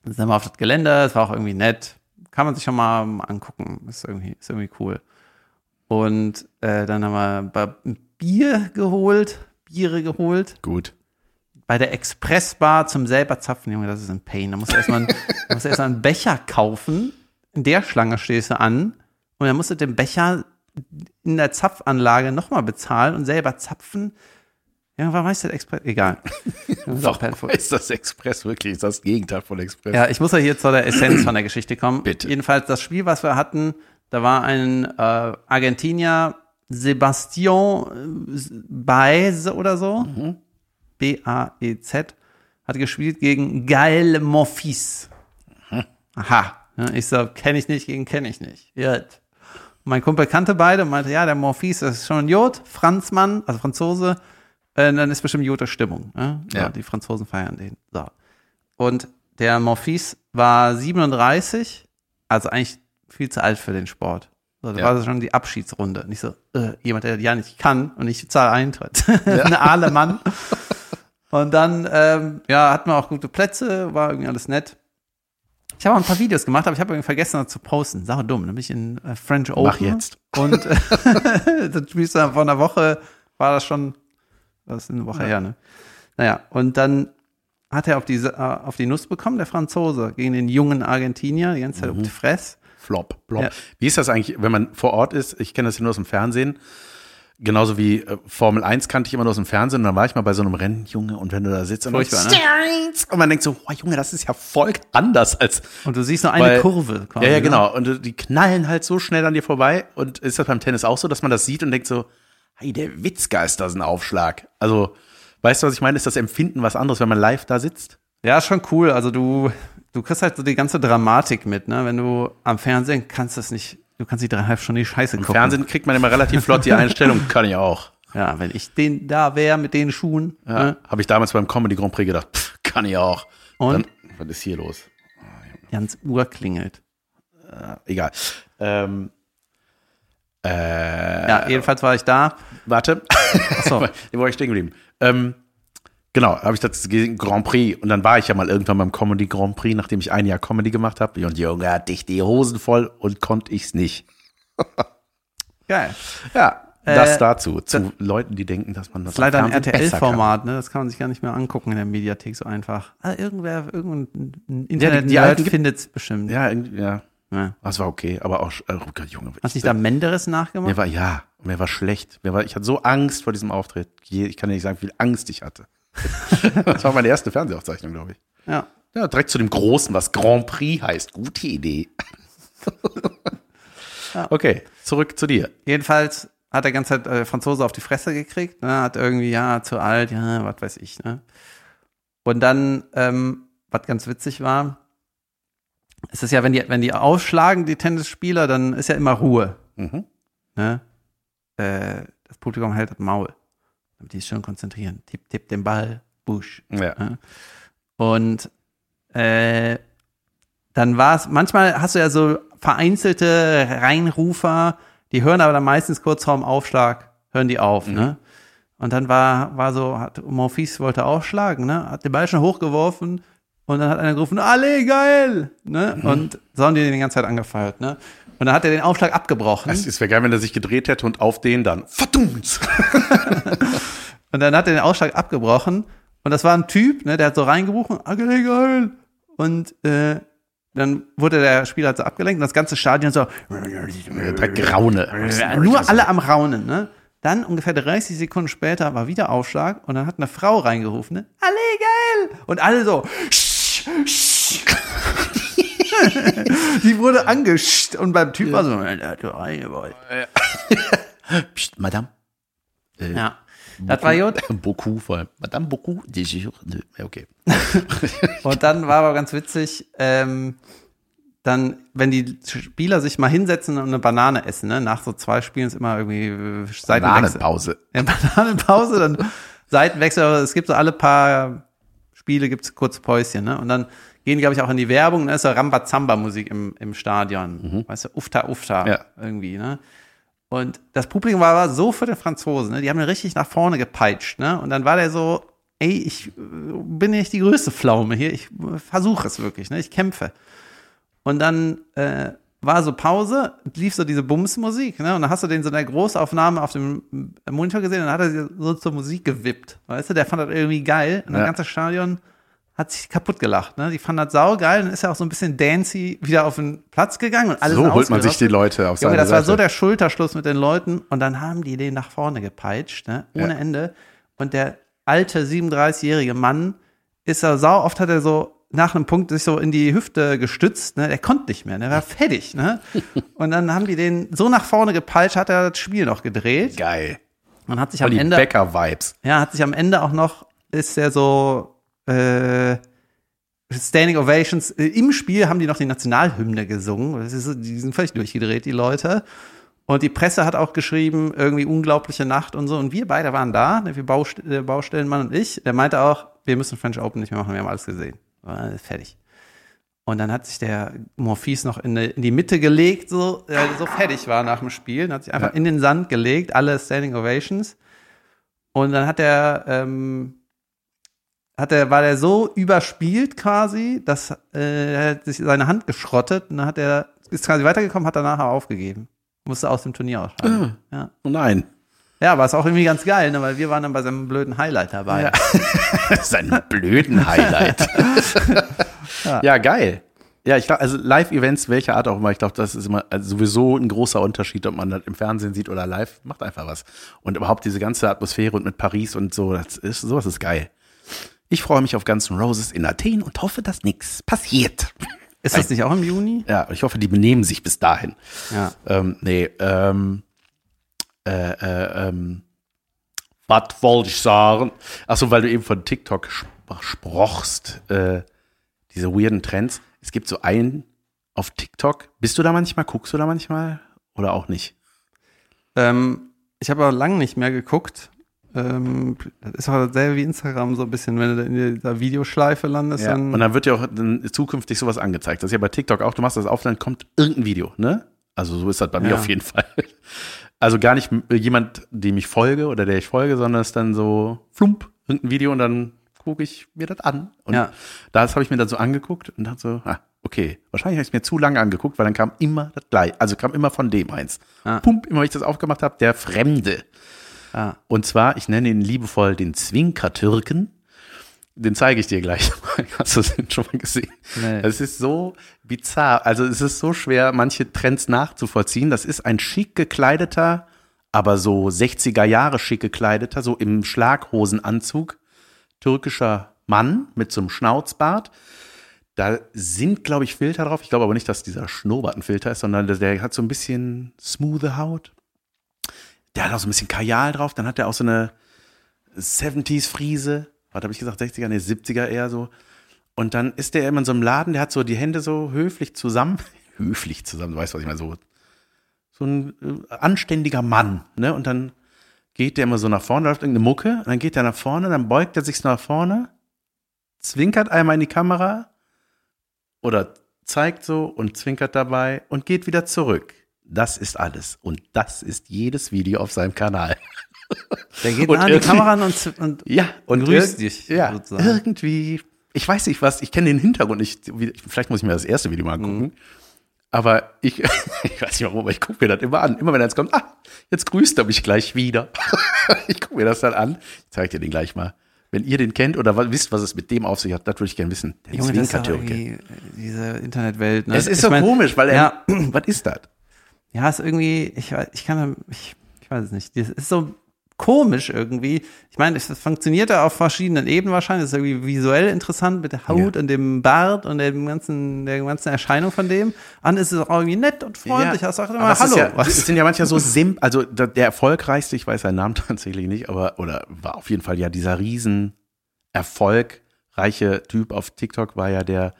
dann sind wir auf das Gelände, es war auch irgendwie nett. Kann man sich schon mal angucken. Ist irgendwie, ist irgendwie cool. Und äh, dann haben wir Bier geholt, Biere geholt. Gut. Bei der Expressbar zum selber zapfen, Junge, das ist ein Pain. Da musst du erstmal du erstmal einen Becher kaufen. In der Schlange stehst du an und dann musst du den Becher in der Zapfanlage nochmal bezahlen und selber zapfen. Ja, warum heißt das Express? Egal. Warum ist das Express wirklich? Ist das Gegenteil von Express? Ja, ich muss ja hier zu der Essenz von der Geschichte kommen. Bitte. Jedenfalls das Spiel, was wir hatten, da war ein äh, Argentinier, Sebastian äh, Baez oder so, B-A-E-Z, hat gespielt gegen Gael Monfils. Aha. Ja, ich so, kenne ich nicht, gegen kenne ich nicht. Gut. Mein Kumpel kannte beide und meinte, ja, der Monfils ist schon ein Jod, Franzmann, also Franzose, äh, dann ist bestimmt gute Stimmung. Ne? So, Ja. Die Franzosen feiern den. So. Und der Monfils war 37, also eigentlich viel zu alt für den Sport. So, das Ja. war schon die Abschiedsrunde. Nicht so, äh, jemand, der ja nicht kann und ich zahle Eintritt. Ein aale Mann. Und dann, ähm, ja, hatten wir auch gute Plätze, war irgendwie alles nett. Ich habe auch ein paar Videos gemacht, aber ich habe irgendwie vergessen, das zu posten. Sau dumm. Dann bin ich in äh, French Open. Mach jetzt. Und äh, das spielst du dann vor einer Woche, war das schon, das ist eine Woche her, ne? Naja, und dann hat er auf die, äh, auf die Nuss bekommen, der Franzose, gegen den jungen Argentinier, die ganze Zeit auf die Fresse. Flop, Flop. Ja. Wie ist das eigentlich, wenn man vor Ort ist? Ich kenne das ja nur aus dem Fernsehen. Genauso wie äh, Formel 1 kannte ich immer nur aus dem Fernsehen. Und dann war ich mal bei so einem Rennen, Junge, und wenn du da sitzt und, ne? Und man denkt so, oh, Junge, das ist ja voll anders als. Und du siehst nur eine Weil- Kurve. quasi, Ja, ja, ne? genau. Und äh, die knallen halt so schnell an dir vorbei. Und ist das beim Tennis auch so, dass man das sieht und denkt so, hey, der Witzgeist, das ist ein Aufschlag. Also, weißt du, was ich meine? Ist das Empfinden was anderes, wenn man live da sitzt? Ja, schon cool. Also du, du kriegst halt so die ganze Dramatik mit, ne? Wenn du am Fernsehen kannst das nicht, du kannst die dreieinhalb Stunden die Scheiße Im gucken. Fernsehen kriegt man immer relativ flott die Einstellung. Kann ich auch. Ja, wenn ich den da wäre mit den Schuhen. Ja, Ne? Habe ich damals beim Comedy Grand Prix gedacht, pff, kann ich auch. Und? Dann, was ist hier los? Ganz Uhr klingelt. Egal. Ähm, äh, Ja, jedenfalls war ich da. warte. so. Den war ich stehen geblieben. Ähm, genau, habe ich das gesehen, Grand Prix. Und dann war ich ja mal irgendwann beim Comedy Grand Prix, nachdem ich ein Jahr Comedy gemacht habe. Und Junge, hatte ich die Hosen voll und konnte ich's nicht. Geil. Ja, das Äh, dazu. Zu Leuten, die denken, dass man das Das ist leider ein. RTL-Format, ne? Das kann man sich gar nicht mehr angucken in der Mediathek so einfach. Ah, irgendwer, irgendein ein die- internet die alten gibt- findet es bestimmt. Ja, irgendwie, ja. Ja. Das war okay, aber auch, oh Gott, Junge. Hast du ich, nicht da Menderes nachgemacht? mir war, ja, mir war schlecht. Mir war, ich hatte so Angst vor diesem Auftritt. Ich kann dir nicht sagen, wie viel Angst ich hatte. das war meine erste Fernsehaufzeichnung, glaube ich. Ja. Ja, direkt zu dem Großen, was Grand Prix heißt. Gute Idee. Okay, zurück zu dir. Jedenfalls hat der ganze Zeit äh, Franzose auf die Fresse gekriegt, ne? hat irgendwie, ja, zu alt, ja, was weiß ich, ne? Und dann, ähm, was ganz witzig war, es ist ja, wenn die, wenn die aufschlagen, die Tennisspieler, dann ist ja immer Ruhe, Mhm. ne? Äh, das Publikum hält das Maul, die sich schön konzentrieren. Tipp, tipp den Ball, Busch. Ja. Ja. Und äh, dann war es, manchmal hast du ja so vereinzelte Reinrufer, die hören aber dann meistens kurz vorm Aufschlag, hören die auf, ne? Und dann war, war so, hat Monfils wollte aufschlagen, ne? Hat den Ball schon hochgeworfen und dann hat einer gerufen, alle geil! Ne? Und so haben die den die ganze Zeit angefeiert, ne? Und dann hat er den Aufschlag abgebrochen. Es, wäre geil, wenn er sich gedreht hätte und auf den dann. Verdammt! Und dann hat er den Ausschlag abgebrochen. Und das war ein Typ, ne, der hat so reingerufen, geil. Und äh, dann wurde der Spieler halt so abgelenkt und das ganze Stadion so, Direkt Graune. nur alle am Raunen, ne? Dann ungefähr 30 Sekunden später war wieder Aufschlag und dann hat eine Frau reingerufen, ne? Alle geil! Und alle so, sch, sch. Die wurde angescht und beim Typ war so, reingewollt. Psst, Madame. Ja. Das war gut. Beaucoup vor allem. Madame Beaucoup? Nö, ja, okay. Und dann war aber ganz witzig, ähm, dann, wenn die Spieler sich mal hinsetzen und eine Banane essen, ne, nach so zwei Spielen ist immer irgendwie äh, Seitenwechsel. Bananenpause. Ja, Bananenpause, dann Seitenwechsel, aber es gibt so alle paar Spiele gibt's kurz Päuschen, ne? Und dann gehen, glaube ich, auch in die Werbung, ne? Ist so Rambazamba-Musik im, im Stadion. Weißt du, Ufta Ufta Ja. irgendwie, ne? Und das Publikum war aber so für den Franzosen, ne? Die haben ihn richtig nach vorne gepeitscht, ne? Und dann war der so, ey, ich äh, bin nicht die größte Pflaume hier, ich versuche es wirklich, ne? Ich kämpfe. Und dann äh, war so Pause, lief so diese Bumsmusik, ne? Und dann hast du den so in der Großaufnahme auf dem Monitor gesehen und dann hat er so zur Musik gewippt. Weißt du, der fand das irgendwie geil. Und das Ja. ganze Stadion hat sich kaputt gelacht, ne? Die fanden das saugeil und ist ja auch so ein bisschen dancy wieder auf den Platz gegangen und alles So holt man sich die Leute auf Junge, seine das war Seite. so der Schulterschluss mit den Leuten und dann haben die den nach vorne gepeitscht, ne? Ohne Ja. Ende. Und der alte 37-jährige Mann ist da sau oft hat er so nach einem Punkt sich so in die Hüfte gestützt, ne? Der konnte nicht mehr, der war fertig, ne? Und dann haben die den so nach vorne gepeitscht, hat er das Spiel noch gedreht Geil. und hat sich Voll am die Ende Bäcker-Vibes. ja, hat sich am Ende auch noch, ist er so, äh, Standing Ovations, äh, im Spiel haben die noch die Nationalhymne gesungen. Das ist, so- die sind völlig durchgedreht, die Leute. Und die Presse hat auch geschrieben, irgendwie unglaubliche Nacht und so. Und wir beide waren da, ne, wir Baust der Baustellenmann und ich. Der meinte auch, wir müssen French Open nicht mehr machen, wir haben alles gesehen. Fertig. Und dann hat sich der Morphis noch in, die- Mitte gelegt, so, äh, so fertig war nach dem Spiel. Dann hat sich einfach Ja. in den Sand gelegt, alle Standing Ovations. Und dann hat er, ähm, hat er, war der so überspielt quasi, dass äh, er hat sich seine Hand geschrottet und dann hat er, ist quasi weitergekommen, hat danach aufgegeben. Musste aus dem Turnier ausscheiden. Ja. Oh nein. ja, aber ist auch irgendwie ganz geil, ne, weil wir waren dann bei seinem blöden Highlight dabei. Ist ein blöden Highlight. ja. geil. Ja, ich glaube, also Live-Events, welcher Art auch immer, ich glaube, das ist immer also sowieso ein großer Unterschied, ob man das im Fernsehen sieht oder live, macht einfach was. Und überhaupt diese ganze Atmosphäre und mit Paris und so, das ist, sowas ist geil. Ich freue mich auf Guns N' Roses in Athen und hoffe, dass nichts passiert. Ist das nicht auch im Juni? Ja, ich hoffe, die benehmen sich bis dahin. Ja. Ähm, nee, ähm, äh, äh, ähm, was wollte ich sagen? Achso, weil du eben von TikTok sp sprochst, äh, diese weirden Trends. Es gibt so einen auf TikTok. Bist du da manchmal? Guckst du da manchmal? Oder auch nicht? Ähm, ich habe aber lange nicht mehr geguckt. Ähm, das ist auch dasselbe wie Instagram, so ein bisschen, wenn du in dieser Videoschleife landest, Ja. dann. Und dann wird dir auch zukünftig sowas angezeigt. Das ist ja bei TikTok auch. Du machst das auf, dann kommt irgendein Video, ne? Also so ist das bei mir Ja. auf jeden Fall. Also gar nicht jemand, dem ich folge oder der ich folge, sondern es ist dann so flump, irgendein Video und dann gucke ich mir das an. Und Ja. das habe ich mir dann so angeguckt und dachte so, ah, okay, wahrscheinlich habe ich es mir zu lange angeguckt, weil dann kam immer das gleiche, also kam immer von dem eins. Ah. Pump, immer wenn ich das aufgemacht habe, der Fremde. Ah, Und zwar, ich nenne ihn liebevoll den Zwinkertürken. Den zeige ich dir gleich. Hast du den schon mal gesehen? Nee. Es ist so bizarr. Also es ist so schwer, manche Trends nachzuvollziehen. Das ist ein schick gekleideter, aber so 60er Jahre schick gekleideter, so im Schlaghosenanzug, türkischer Mann mit so einem Schnauzbart. Da sind, glaube ich, Filter drauf. Ich glaube aber nicht, dass dieser Schnurrbart ein Filter ist, sondern der, der hat so ein bisschen smoothe Haut. Der hat auch so ein bisschen Kajal drauf. Dann hat er auch so eine 70s-Friese. Was habe ich gesagt? 60er? Nee, 70er eher so. Und dann ist der immer in so einem Laden, der hat so die Hände so höflich zusammen. höflich zusammen, du weißt, was ich meine. So, so ein äh, anständiger Mann. Ne? Und dann geht der immer so nach vorne, läuft irgendeine Mucke. Und dann geht er nach vorne, dann beugt er sich so nach vorne, zwinkert einmal in die Kamera oder zeigt so und zwinkert dabei und geht wieder zurück. Das ist alles. Und das ist jedes Video auf seinem Kanal. Der geht Und nah an die Kamera und, und Ja, und Grüßt dich, Ja, sozusagen. irgendwie. Ich weiß nicht was, ich kenne den Hintergrund nicht. Vielleicht muss ich mir das erste Video mal angucken. Mhm. Aber ich, ich weiß nicht warum, aber ich gucke mir das immer an. Immer wenn eins kommt, ah, jetzt grüßt er mich gleich wieder. ich gucke mir das dann an. Ich zeige dir den gleich mal. Wenn ihr den kennt oder wisst, was es mit dem auf sich hat, das würde ich gerne wissen. Der Junge, Zwinkertürke. diese Internetwelt. Ne? Es ist Ich so mein, komisch, weil er, Ja, was ist das? Ja, ist irgendwie, ich, weiß- ich kann, ich, ich weiß es nicht. Das ist so komisch irgendwie. Ich meine, es funktioniert ja auf verschiedenen Ebenen wahrscheinlich. Es ist irgendwie visuell interessant mit der Haut Ja. und dem Bart und dem ganzen, der ganzen Erscheinung von dem. An ist es auch irgendwie nett und freundlich. Ja, sagt aber immer, hallo. Ja, was? es sind ja manchmal so sim, also der, der erfolgreichste, ich weiß seinen Namen tatsächlich nicht, aber oder war auf jeden Fall ja dieser riesen erfolgreiche Typ auf TikTok war ja der,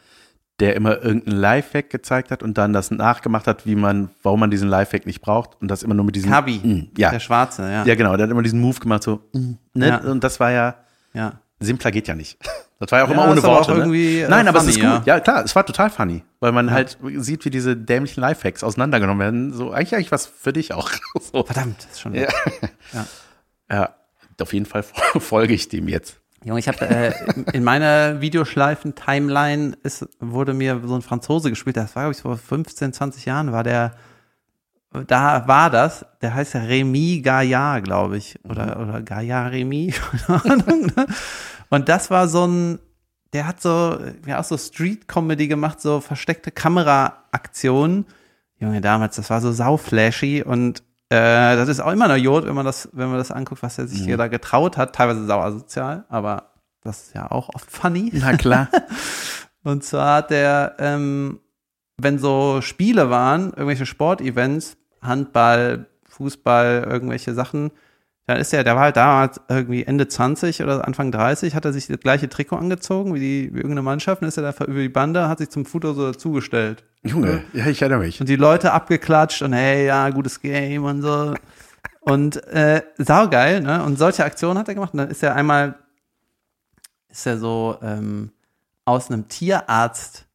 der immer irgendeinen Lifehack gezeigt hat und dann das nachgemacht hat, wie man, warum man diesen Lifehack nicht braucht und das immer nur mit diesem Kabi, Mm, ja, der Schwarze, ja. ja genau, der hat immer diesen Move gemacht so, mm, ne? Ja. und das war ja ja. simpler geht ja nicht. Das war ja auch Ja, immer ohne Worte. ne? äh, Nein, aber es funny, ist gut. Ja. klar, es war total funny, weil man halt sieht, wie diese dämlichen Lifehacks auseinandergenommen werden. So eigentlich eigentlich was für dich auch. so. Verdammt, das ist schon. Ja. ja, auf jeden Fall folge ich dem jetzt. Junge, ich habe äh, in meiner Videoschleifen-Timeline ist, wurde mir so ein Franzose gespielt, das war, glaube ich, vor 15, 20 Jahren, war der, da war das, der heißt ja Remy Gaillard, glaube ich, oder, oder Gaillard Remy, keine Ahnung. Ne? Und das war so ein, der hat so, ja auch so Street-Comedy gemacht, so versteckte Kameraaktionen. Junge, damals, das war so sauflashy und äh, das ist auch immer noch Jod, wenn man das, wenn man das anguckt, was er sich hier da getraut hat, teilweise sau asozial, aber das ist ja auch oft funny. Na klar. Und zwar hat der, ähm, wenn so Spiele waren, irgendwelche Sportevents, Handball, Fußball, irgendwelche Sachen, dann ist er, der war halt damals irgendwie Ende 20 oder Anfang 30, hat er sich das gleiche Trikot angezogen wie, die, wie irgendeine Mannschaft, und ist er da über die Bande, hat sich zum Foto so dazugestellt. Junge, ja, ich erinnere mich. Und die Leute abgeklatscht und hey, ja, gutes Game und so. Und äh, saugeil, ne? Und solche Aktionen hat er gemacht. Und dann ist er einmal, ist er so ähm, aus einem Tierarzt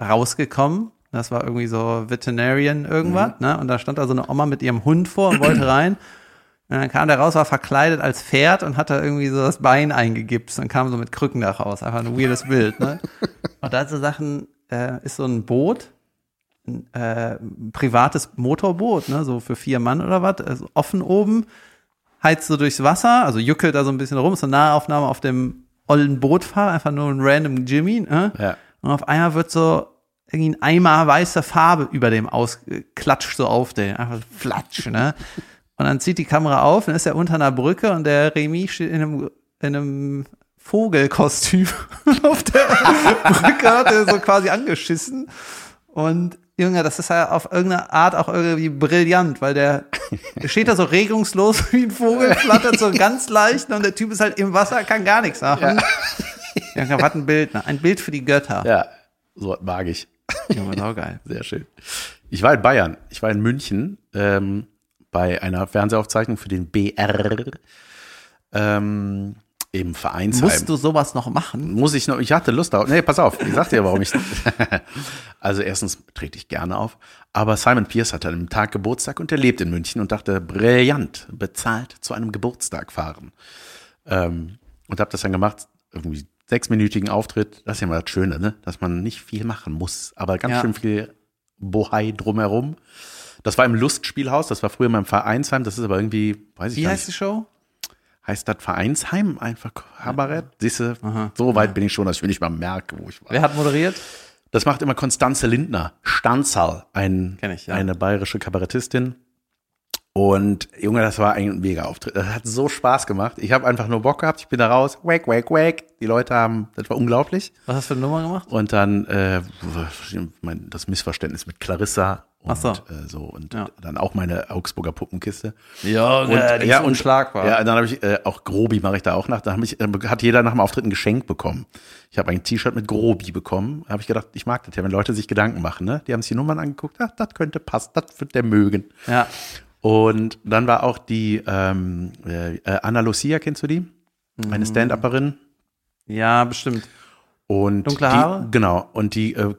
rausgekommen. Das war irgendwie so Veterinarian irgendwas, ne? Und da stand da so eine Oma mit ihrem Hund vor und wollte rein. Und dann kam der raus, war verkleidet als Pferd und hat da irgendwie so das Bein eingegipst und kam so mit Krücken da raus. Einfach ein weirdes Bild, ne? Und da so Sachen, äh, ist so ein Boot, ein äh, privates Motorboot, ne, so für vier Mann oder was, also offen oben, heizt so durchs Wasser, also juckelt da so ein bisschen rum, ist eine Nahaufnahme auf dem ollen Bootfahrer, einfach nur ein random Jimmy, ne? Ja. Und auf einmal wird so irgendwie ein Eimer weiße Farbe über dem ausklatscht so auf den, einfach so flatsch, ne? Und dann zieht die Kamera auf, dann ist er unter einer Brücke und der Remy steht in einem, in einem Vogelkostüm auf der Brücke, hat er so quasi angeschissen. Und Junge, das ist ja auf irgendeine Art auch irgendwie brillant, weil der steht da so regungslos wie ein Vogel, flattert so ganz leicht und der Typ ist halt im Wasser, kann gar nichts machen. Junge, was ein Bild, ne? Ein Bild für die Götter. Ja, so mag ich. Junge, saugeil. Sehr schön. Ich war in Bayern. Ich war in München ähm, bei einer Fernsehaufzeichnung für den BR ähm, im Vereinsheim. Musst du sowas noch machen? Muss ich noch, ich hatte Lust darauf. Nee, pass auf, ich sag dir, warum ich. also erstens trete ich gerne auf, aber Simon Pierce hatte an einem Tag Geburtstag und er lebt in München und dachte, brillant, bezahlt zu einem Geburtstag fahren. Ähm, und habe das dann gemacht, irgendwie sechsminütigen Auftritt. Das ist ja mal das Schöne, ne? Dass man nicht viel machen muss, aber ganz Ja. schön viel Bohai drumherum. Das war im Lustspielhaus, das war früher in meinem Vereinsheim, das ist aber irgendwie, weiß ich Wie gar heißt nicht. die Show? heißt das Vereinsheim einfach Kabarett. Siehst du, so weit bin ich schon, dass ich mir nicht mal merke, wo ich war. Wer hat moderiert? Das macht immer Konstanze Lindner, Stanzal, ein, ich, ja. eine bayerische Kabarettistin. Und Junge, das war ein mega Auftritt. Das hat so Spaß gemacht. Ich habe einfach nur Bock gehabt. Ich bin da raus, wack, wack, wack. Die Leute haben, das war unglaublich. Was hast du für eine Nummer gemacht? Und dann äh, das Missverständnis mit Clarissa und Ach so. äh, so und Ja. dann auch meine Augsburger Puppenkiste. Ja, Und, ja, und unschlagbar. Ja, dann habe ich äh, auch Grobi mache ich da auch nach. Da hab ich, äh, hat jeder nach dem Auftritt ein Geschenk bekommen. Ich habe ein T-Shirt mit Grobi bekommen. Habe ich gedacht, ich mag das ja, wenn Leute sich Gedanken machen. Ne? Die haben sich die Nummern angeguckt. Ach, das könnte passen, das wird der mögen. ja. Und dann war auch die ähm, äh, äh, Anna Lucia, kennst du die? Eine Stand-Upperin. ja, bestimmt. Und Dunkle die, Haare? Genau. Und die äh,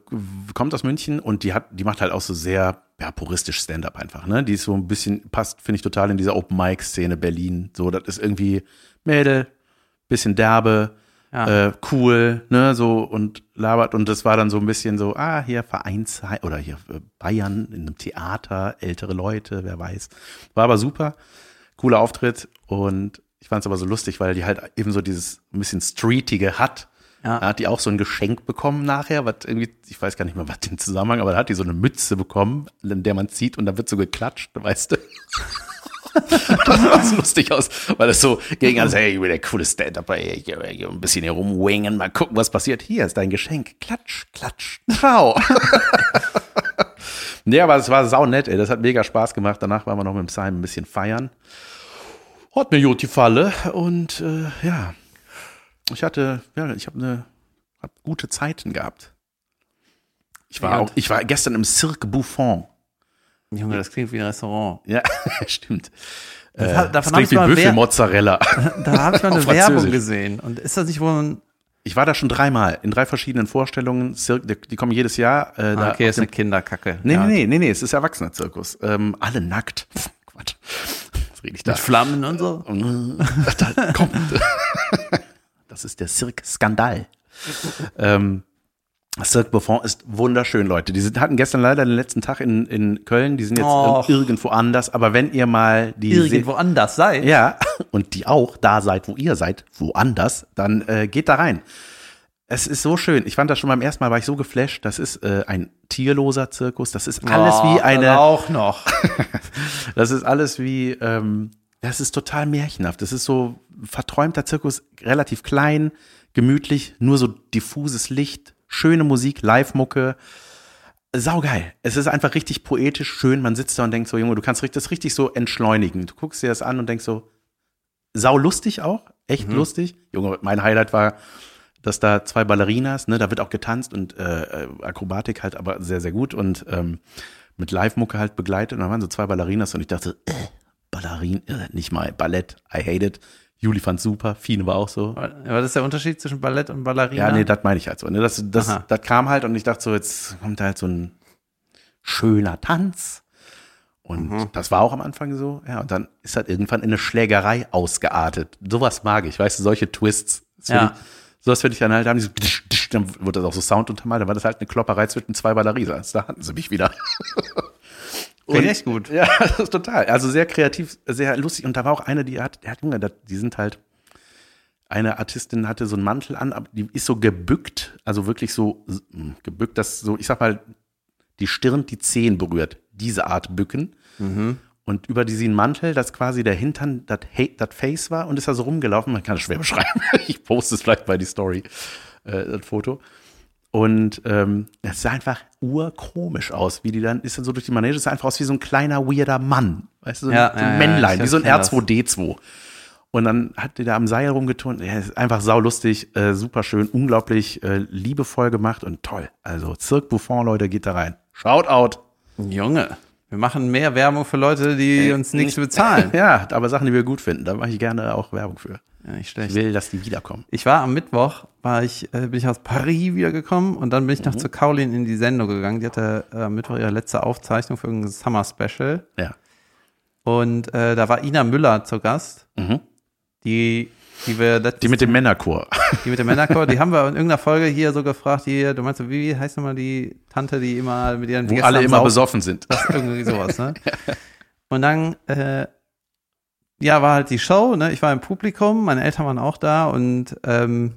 kommt aus München und die hat, die macht halt auch so sehr ja, puristisch Stand-up einfach. Ne, die ist so ein bisschen passt, finde ich total in dieser Open Mic Szene Berlin. So, das ist irgendwie Mädel, bisschen derbe, Ja. äh, cool, ne, so und labert und das war dann so ein bisschen so, ah, hier Vereinsheim oder hier äh, Bayern in einem Theater, ältere Leute, wer weiß. War aber super, cooler Auftritt und ich fand es aber so lustig, weil die halt eben so dieses ein bisschen Streetige hat. Ja. Da hat die auch so ein Geschenk bekommen nachher, was irgendwie, ich weiß gar nicht mehr, was den Zusammenhang, aber da hat die so eine Mütze bekommen, in der man zieht und da wird so geklatscht, weißt du. das sah so lustig aus, weil es so gegen alles, hey, ich bin der coole Stand-Up, ey, ich, ich, ich, ein bisschen hier rumwingen, mal gucken, was passiert. Hier ist dein Geschenk. Klatsch, klatsch, ciao. nee, aber es war sau nett, ey. Das hat mega Spaß gemacht. Danach waren wir noch mit dem Simon ein bisschen feiern. Hat mir gut die Falle und äh, ja, ich hatte, ja, ich habe eine, hab gute Zeiten gehabt. Ich war Ja, auch, ich war gestern im Cirque Buffon. Junge, das klingt wie ein Restaurant. Ja, stimmt. Das Äh, das klingt wie Büffelmozzarella. Da habe ich mal eine Werbung gesehen. Und ist das nicht wohl ein. Ich war da schon dreimal in drei verschiedenen Vorstellungen. Cirque, die, kommen jedes Jahr. Äh, Ah, okay, ist eine Kinderkacke. Nee, ja. nee, nee, nee, nee, es ist Erwachsener-Zirkus. Ähm, alle nackt. Quatsch. Was rede ich da? Mit Flammen und so. da kommt. Das ist der Cirque Skandal. ähm, Cirque Buffon ist wunderschön, Leute. Die sind, hatten gestern leider den letzten Tag in, in Köln. Die sind jetzt Och. irgendwo anders. Aber wenn ihr mal die Irgendwo anders seid. ja, und die auch da seid, wo ihr seid, woanders, dann äh, geht da rein. Es ist so schön. Ich fand das schon beim ersten Mal, war ich so geflasht. Das ist äh, ein tierloser Zirkus. Das ist alles Oh, wie eine, Auch noch. das ist alles wie, ähm, das ist total märchenhaft. Das ist so verträumter Zirkus, relativ klein, gemütlich, nur so diffuses Licht, schöne Musik, Live-Mucke. Saugeil. Es ist einfach richtig poetisch schön. Man sitzt da und denkt so, Junge, du kannst das richtig so entschleunigen. Du guckst dir das an und denkst so, sau lustig auch, echt lustig. Junge, mein Highlight war, dass da zwei Ballerinas, ne, da wird auch getanzt und äh, äh, Akrobatik halt aber sehr, sehr gut und ähm, mit Live-Mucke halt begleitet. Und da waren so zwei Ballerinas und ich dachte, äh, Ballerin, äh, nicht mal Ballett, I hate it. Juli fand's super, Fine war auch so. Was ist der Unterschied zwischen Ballett und Ballerina? Ja, nee, das meine ich halt so. Ne? Das, das, Aha. das kam halt und ich dachte so, jetzt kommt halt so ein schöner Tanz. Und Mhm. das war auch am Anfang so. Ja, und dann ist halt irgendwann in eine Schlägerei ausgeartet. Sowas mag ich, weißt du, solche Twists. Das Ja. Ich, sowas finde ich dann halt, haben so, dann wurde das auch so Sound untermalt, dann war das halt eine Klopperei zwischen zwei Ballerinas. Da hatten sie mich wieder. Klingt echt gut. Ja, das ist total. Also sehr kreativ, sehr lustig. Und da war auch eine, die hat, die hat Junge, die sind halt, eine Artistin hatte so einen Mantel an, aber die ist so gebückt, also wirklich so mm, gebückt, dass so, ich sag mal, die Stirn die Zehen berührt. Diese Art Bücken. Und über diesen Mantel, das quasi der Hintern, das Face war und ist da so rumgelaufen. Man kann es schwer beschreiben. Ich poste es vielleicht bei die Story, äh, das Foto. Und ähm, es sah einfach urkomisch aus, wie die dann, ist dann so durch die Manege, es sah einfach aus wie so ein kleiner, weirder Mann. Weißt du, so, Ja, ein, so ein ja, Männlein, wie so ein kenn das. R2D2. Und dann hat die da am Seil rumgeturnt. Ja, ist einfach saulustig, äh, super schön, unglaublich äh, liebevoll gemacht und toll. Also Cirque Buffon, Leute, geht da rein. Shoutout. Junge, wir machen mehr Werbung für Leute, die uns nichts bezahlen. Ja, aber Sachen, die wir gut finden, da mache ich gerne auch Werbung für. Ja, nicht Ich schlecht. will, dass die wiederkommen. Ich war am Mittwoch, war ich, äh, bin ich aus Paris wiedergekommen und dann bin ich Mhm. noch zu Caroline in die Sendung gegangen. Die hatte äh, am Mittwoch ihre letzte Aufzeichnung für irgendein Summer Special. Ja. Und äh, da war Ina Müller zu Gast, Mhm. die, die wir Die mit dem Männerchor. die mit dem Männerchor, die haben wir in irgendeiner Folge hier so gefragt, die, du meinst, wie heißt nochmal die Tante, die immer mit ihren Wo Gästen alle immer besoffen sind. Das ist irgendwie sowas, ne? Und dann äh, ja, war halt die Show, ne? Ich war im Publikum, meine Eltern waren auch da und ähm,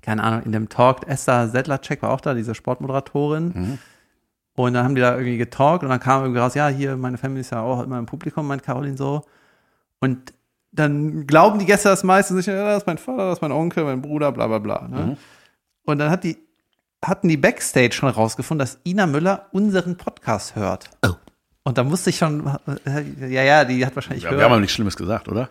keine Ahnung, in dem Talk, Esther Sedlacek war auch da, diese Sportmoderatorin. Mhm. Und dann haben die da irgendwie getalkt und dann kam irgendwie raus, ja, hier, meine Family ist ja auch immer im Publikum, meint Caroline so. Und dann glauben die Gäste das meistens, ja, das ist mein Vater, das ist mein Onkel, mein Bruder, bla bla bla. Ne? Mhm. Und dann hat die, hatten die Backstage schon rausgefunden, dass Ina Müller unseren Podcast hört. Oh. Und da musste ich schon, ja, ja, die hat wahrscheinlich Ja, gehört. wir haben aber nichts Schlimmes gesagt, oder?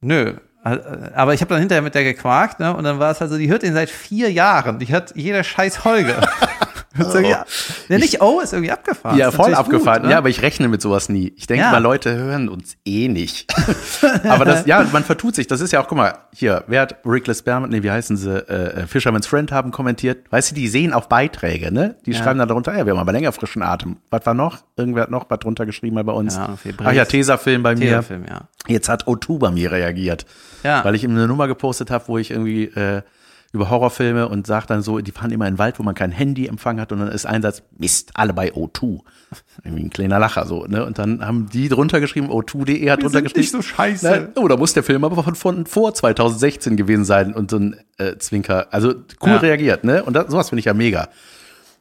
Nö. Äh, Aber ich habe dann hinterher mit der gequakt, ne? Und dann war es also, die hört ihn seit vier Jahren. Die hört jede scheiß Folge. So, ja. nicht oh, ist irgendwie abgefahren. Ja, voll abgefahren. Gut, ne? Ja, aber ich rechne mit sowas nie. Ich denke Ja. mal, Leute hören uns eh nicht. aber das, ja, man vertut sich. Das ist ja auch, guck mal, hier, wer hat Rickless Berman, nee, wie heißen sie, äh, Fisherman's Friend haben kommentiert. Weißt du, die sehen auch Beiträge, ne? Die Ja. schreiben dann darunter, ja, wir haben aber länger frischen Atem. Was war noch? Irgendwer hat noch was drunter geschrieben mal bei uns. Ja, Ach ja. Tesafilm bei mir. Tesafilm, ja. Jetzt hat O2 bei mir reagiert. Ja. Weil ich ihm eine Nummer gepostet habe, wo ich irgendwie äh, über Horrorfilme und sag dann so, die fahren immer in den Wald, wo man kein Handyempfang hat und dann ist ein Satz, Mist, alle bei O2. Irgendwie ein kleiner Lacher so, ne? Und dann haben die drunter geschrieben, O2.de hat drunter sind geschrieben. nicht so scheiße. Na, oh, da muss der Film aber von, von vor 2016 gewesen sein und so ein äh, Zwinker. Also cool Ja. reagiert, ne? Und das, sowas finde ich ja mega.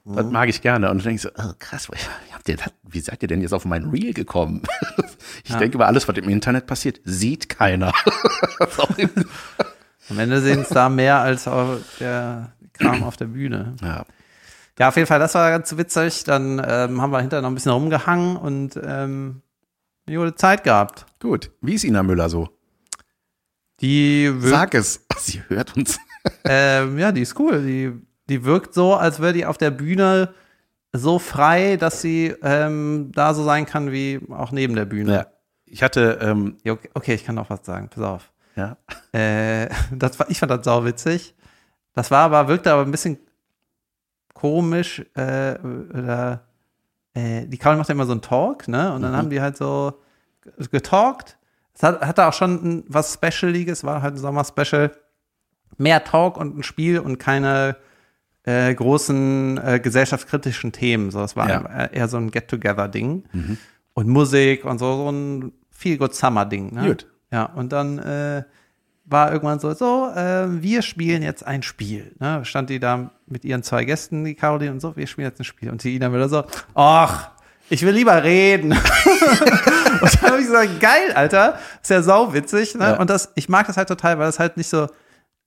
Das Mhm. mag ich gerne. Und dann denke ich so, oh, krass, wie, habt ihr das, wie seid ihr denn jetzt auf mein Reel gekommen? Ich Ja. denke über alles, was im Internet passiert, sieht keiner. Am Ende sehen es da mehr als auf der Kram auf der Bühne. ja. Ja, auf jeden Fall, das war ganz witzig. Dann ähm, haben wir hinterher noch ein bisschen rumgehangen und ähm, eine gute Zeit gehabt. Gut. Wie ist Ina Müller so? Die wirkt, Sag es. Sie hört uns. ähm, ja, die ist cool. Die, die wirkt so, als wäre die auf der Bühne so frei, dass sie ähm, da so sein kann wie auch neben der Bühne. Ja. Ich hatte, ähm, okay, okay, ich kann noch was sagen. Pass auf. Ja. Äh, das war, ich fand das sau witzig. Das war aber, wirkte aber ein bisschen komisch, äh, oder, äh, die Karin macht ja immer so einen Talk, ne, und dann haben die halt so getalkt. Es hat, hatte auch schon ein, was Specialiges, war halt ein Sommer-Special. Mehr Talk und ein Spiel und keine äh, großen äh, gesellschaftskritischen Themen. So, das war Ja. eher- eher so ein Get-Together-Ding. Und Musik und so, so ein Feel-Good-Summer-Ding. Ne? Gut. Ja, und dann äh, war irgendwann so, so, äh, wir spielen jetzt ein Spiel. Ne? Stand die da mit ihren zwei Gästen, die Caroline und so, wir spielen jetzt ein Spiel. Und die Ina wieder so, ach, ich will lieber reden. und dann habe ich gesagt, geil, Alter, ist ja sauwitzig. Ne? Ja. Und das, ich mag das halt total, weil das halt nicht so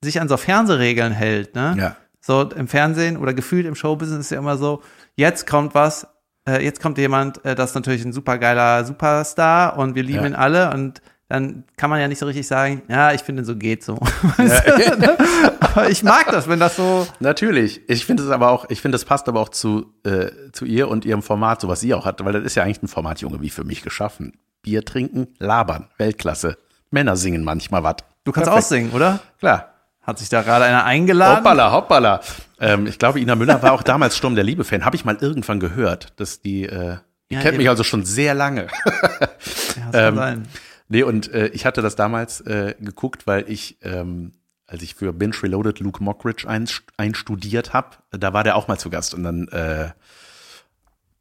sich an so Fernsehregeln hält. Ne? Ja. So im Fernsehen oder gefühlt im Showbusiness ist ja immer so, jetzt kommt was, äh, jetzt kommt jemand, äh, das ist natürlich ein supergeiler Superstar und wir lieben Ja. ihn alle und dann kann man ja nicht so richtig sagen, ja, ich finde, so geht so. Du, ne? Aber ich mag das, wenn das so, Natürlich. Ich finde es aber auch, ich finde, das passt aber auch zu, äh, zu ihr und ihrem Format, so was sie auch hat, weil das ist ja eigentlich ein Format, Junge, wie für mich geschaffen. Bier trinken, labern, Weltklasse. Männer singen manchmal was. du kannst Perfekt. auch singen, oder? Klar. Hat sich da gerade einer eingeladen? Hoppala, hoppala. Ähm, ich glaube, Ina Müller war auch damals Sturm der Liebe-Fan. Habe ich mal irgendwann gehört, dass die, äh, die Ja, kennt eben. mich also schon sehr lange. Ja, das kann Ähm, sein. Nee, und äh, ich hatte das damals äh, geguckt, weil ich, ähm, als ich für Binge Reloaded Luke Mockridge einst- einstudiert habe, da war der auch mal zu Gast und dann äh,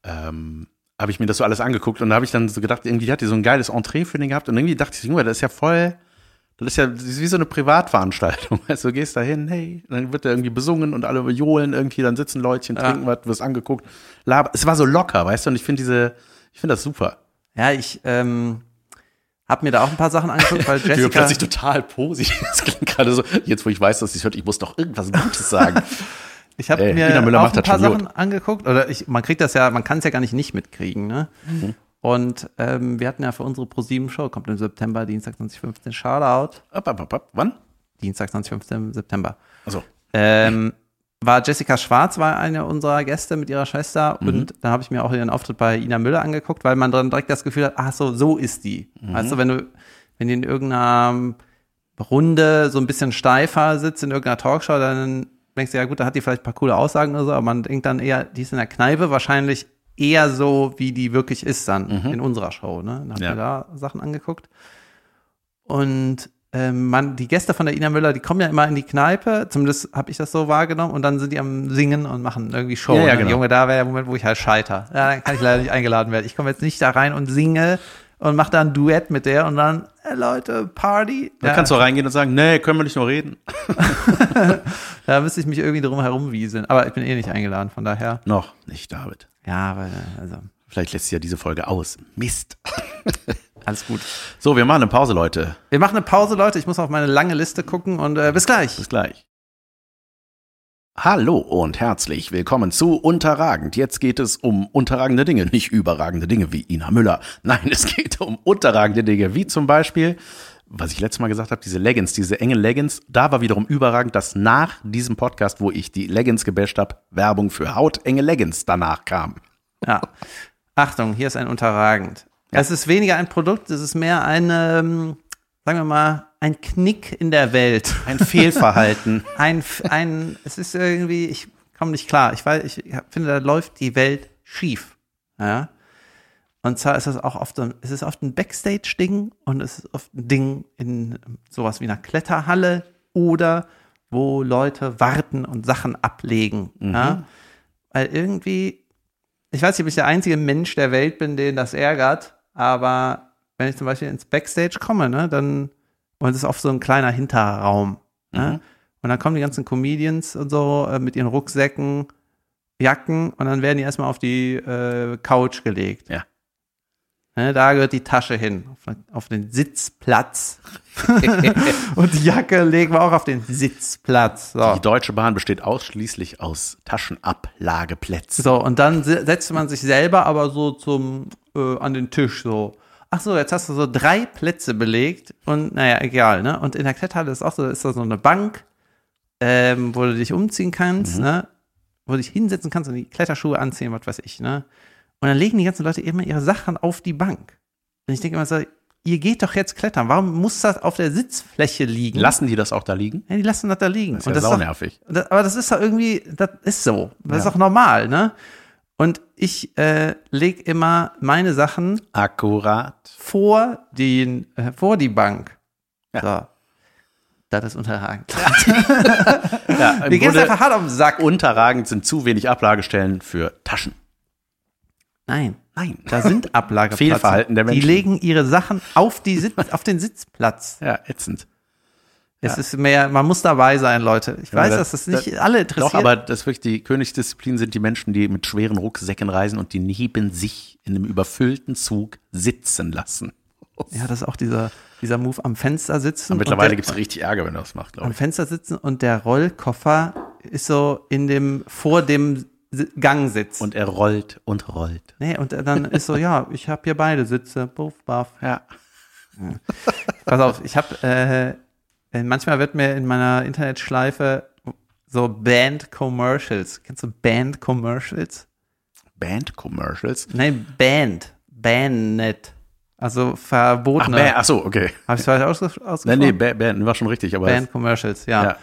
ähm, habe ich mir das so alles angeguckt und da habe ich dann so gedacht, irgendwie hat die so ein geiles Entree für den gehabt und irgendwie dachte ich, Junge, das ist ja voll, das ist ja das ist wie so eine Privatveranstaltung. Weißt du, du gehst da hin, hey, dann wird da irgendwie besungen und alle johlen irgendwie, dann sitzen Leutchen, Ja. trinken was, wirst angeguckt. Laber. Es war so locker, weißt du, und ich finde diese, ich finde das super. Ja, ich ähm, habe mir da auch ein paar Sachen angeguckt, weil Ich bin Jessica, plötzlich total positiv. Das klingt gerade so, jetzt wo ich weiß, dass sie es hört, ich muss doch irgendwas Gutes sagen. Ich habe mir Ina Müller auch ein paar Sachen angeguckt, oder ich, man kriegt das ja, man kann es ja gar nicht nicht mitkriegen, ne? Mhm. Und ähm, wir hatten ja für unsere ProSieben-Show, kommt im September, Dienstag 2015, Shoutout, ab, ab, ab. Wann? Dienstag 2015 im September. Also, Ähm, war Jessica Schwarz, war eine unserer Gäste mit ihrer Schwester Mhm. und da habe ich mir auch ihren Auftritt bei Ina Müller angeguckt, weil man dann direkt das Gefühl hat, ach so, so ist die. Mhm. Weißt du, wenn du, wenn die in irgendeiner Runde so ein bisschen steifer sitzt in irgendeiner Talkshow, dann denkst du, ja gut, da hat die vielleicht ein paar coole Aussagen oder so, aber man denkt dann eher, die ist in der Kneipe wahrscheinlich eher so, wie die wirklich ist dann in unserer Show. Ne? Dann hab Mhm. Ja. mir da Sachen angeguckt. Und ähm, man, die Gäste von der Ina Müller, die kommen ja immer in die Kneipe, zumindest habe ich das so wahrgenommen, und dann sind die am Singen und machen irgendwie Show. Ja, ja, genau. Junge, da wäre der Moment, wo ich halt scheiter. Ja, dann kann ich leider nicht eingeladen werden. Ich komme jetzt nicht da rein und singe und mache da ein Duett mit der und dann, hey Leute, Party. Da Ja, kannst du reingehen und sagen, nee, können wir nicht nur reden. da müsste ich mich irgendwie drum herum wieseln. Aber ich bin eh nicht eingeladen, von daher. Noch nicht, David. Ja, aber also, Vielleicht lässt sich ja diese Folge aus. Mist. alles gut. So, wir machen eine Pause, Leute. Wir machen eine Pause, Leute. Ich muss auf meine lange Liste gucken und äh, bis gleich. Bis gleich. Hallo und herzlich willkommen zu Unterragend. Jetzt geht es um unterragende Dinge, nicht überragende Dinge wie Ina Müller. Nein, es geht um unterragende Dinge, wie zum Beispiel, was ich letztes Mal gesagt habe, diese Leggings, diese engen Leggings. Da war wiederum überragend, dass nach diesem Podcast, wo ich die Leggings gebasht habe, Werbung für hautenge Leggings danach kam. Ja. Achtung, hier ist ein Unterragend. Es ist weniger ein Produkt, es ist mehr ein, ähm, sagen wir mal, ein Knick in der Welt. Ein Fehlverhalten. Ein, ein, es ist irgendwie, ich komme nicht klar. Ich weiß, ich finde, da läuft die Welt schief. Ja. Und zwar ist das auch oft, ein, es ist oft ein Backstage-Ding und es ist oft ein Ding in sowas wie einer Kletterhalle oder wo Leute warten und Sachen ablegen. Ja. Weil irgendwie, ich weiß nicht, ob ich der einzige Mensch der Welt bin, den das ärgert, aber wenn ich zum Beispiel ins Backstage komme, ne, dann, und es ist oft so ein kleiner Hinterraum, ne, und dann kommen die ganzen Comedians und so äh, mit ihren Rucksäcken, Jacken, und dann werden die erstmal auf die äh, Couch gelegt. Ja. Ne, da gehört die Tasche hin, auf, den Sitzplatz. und die Jacke legen wir auch auf den Sitzplatz. So. Die Deutsche Bahn besteht ausschließlich aus Taschenablageplätzen. So, und dann se- setzt man sich selber aber so zum, äh, an den Tisch so. Ach so, jetzt hast du so drei Plätze belegt und naja, egal, ne? Und in der Kletterhalle ist auch so, ist da so eine Bank, ähm, wo du dich umziehen kannst, ne? Wo du dich hinsetzen kannst und die Kletterschuhe anziehen, was weiß ich, ne? Und dann legen die ganzen Leute immer ihre Sachen auf die Bank. Und ich denke immer so, ihr geht doch jetzt klettern, warum muss das auf der Sitzfläche liegen? Lassen die das auch da liegen? Ja, die lassen das da liegen. Das ist ja ist doch- saunervig. das, aber das ist doch irgendwie, das ist so. Das ist Ja. auch normal, ne? Und ich äh, leg immer meine Sachen Akkurat. vor, den, äh, vor die Bank. Ja. So. Das ist unterragend. Ja, Mir geht's Grunde einfach hart auf den Sack. unterragend sind zu wenig Ablagestellen für Taschen. Nein, Nein. da sind Ablageplätze. Fehlverhalten der Die Menschen. legen ihre Sachen auf, die Sitz, auf den Sitzplatz. Ja, ätzend. Es ist mehr, man muss dabei sein, Leute. Ich weiß, das- dass das nicht alle interessiert. Doch, aber das wirklich die Königsdisziplin sind die Menschen, die mit schweren Rucksäcken reisen und die neben sich in einem überfüllten Zug sitzen lassen. ja, das ist auch dieser, dieser Move am Fenster sitzen. Und und mittlerweile gibt es richtig Ärger, wenn du das machst, glaube am ich. Fenster sitzen und der Rollkoffer ist so in dem, vor dem Si- Gangsitz. Und er rollt und rollt. nee, und dann ist so, ja, ich habe hier beide Sitze, buff, buff. Ja. Pass auf, ich habe, äh, äh, manchmal wird mir in meiner Internetschleife so Band-Commercials, kennst du Band-Commercials? Band-Commercials. Nein, Band, Bandnet. Also Ach, verbotene. Band, ach so, okay. Habe ich falsch ausges Nee, ausgesprochen? nee, Ba- Band war schon richtig, aber Band-Commercials, ja. ja.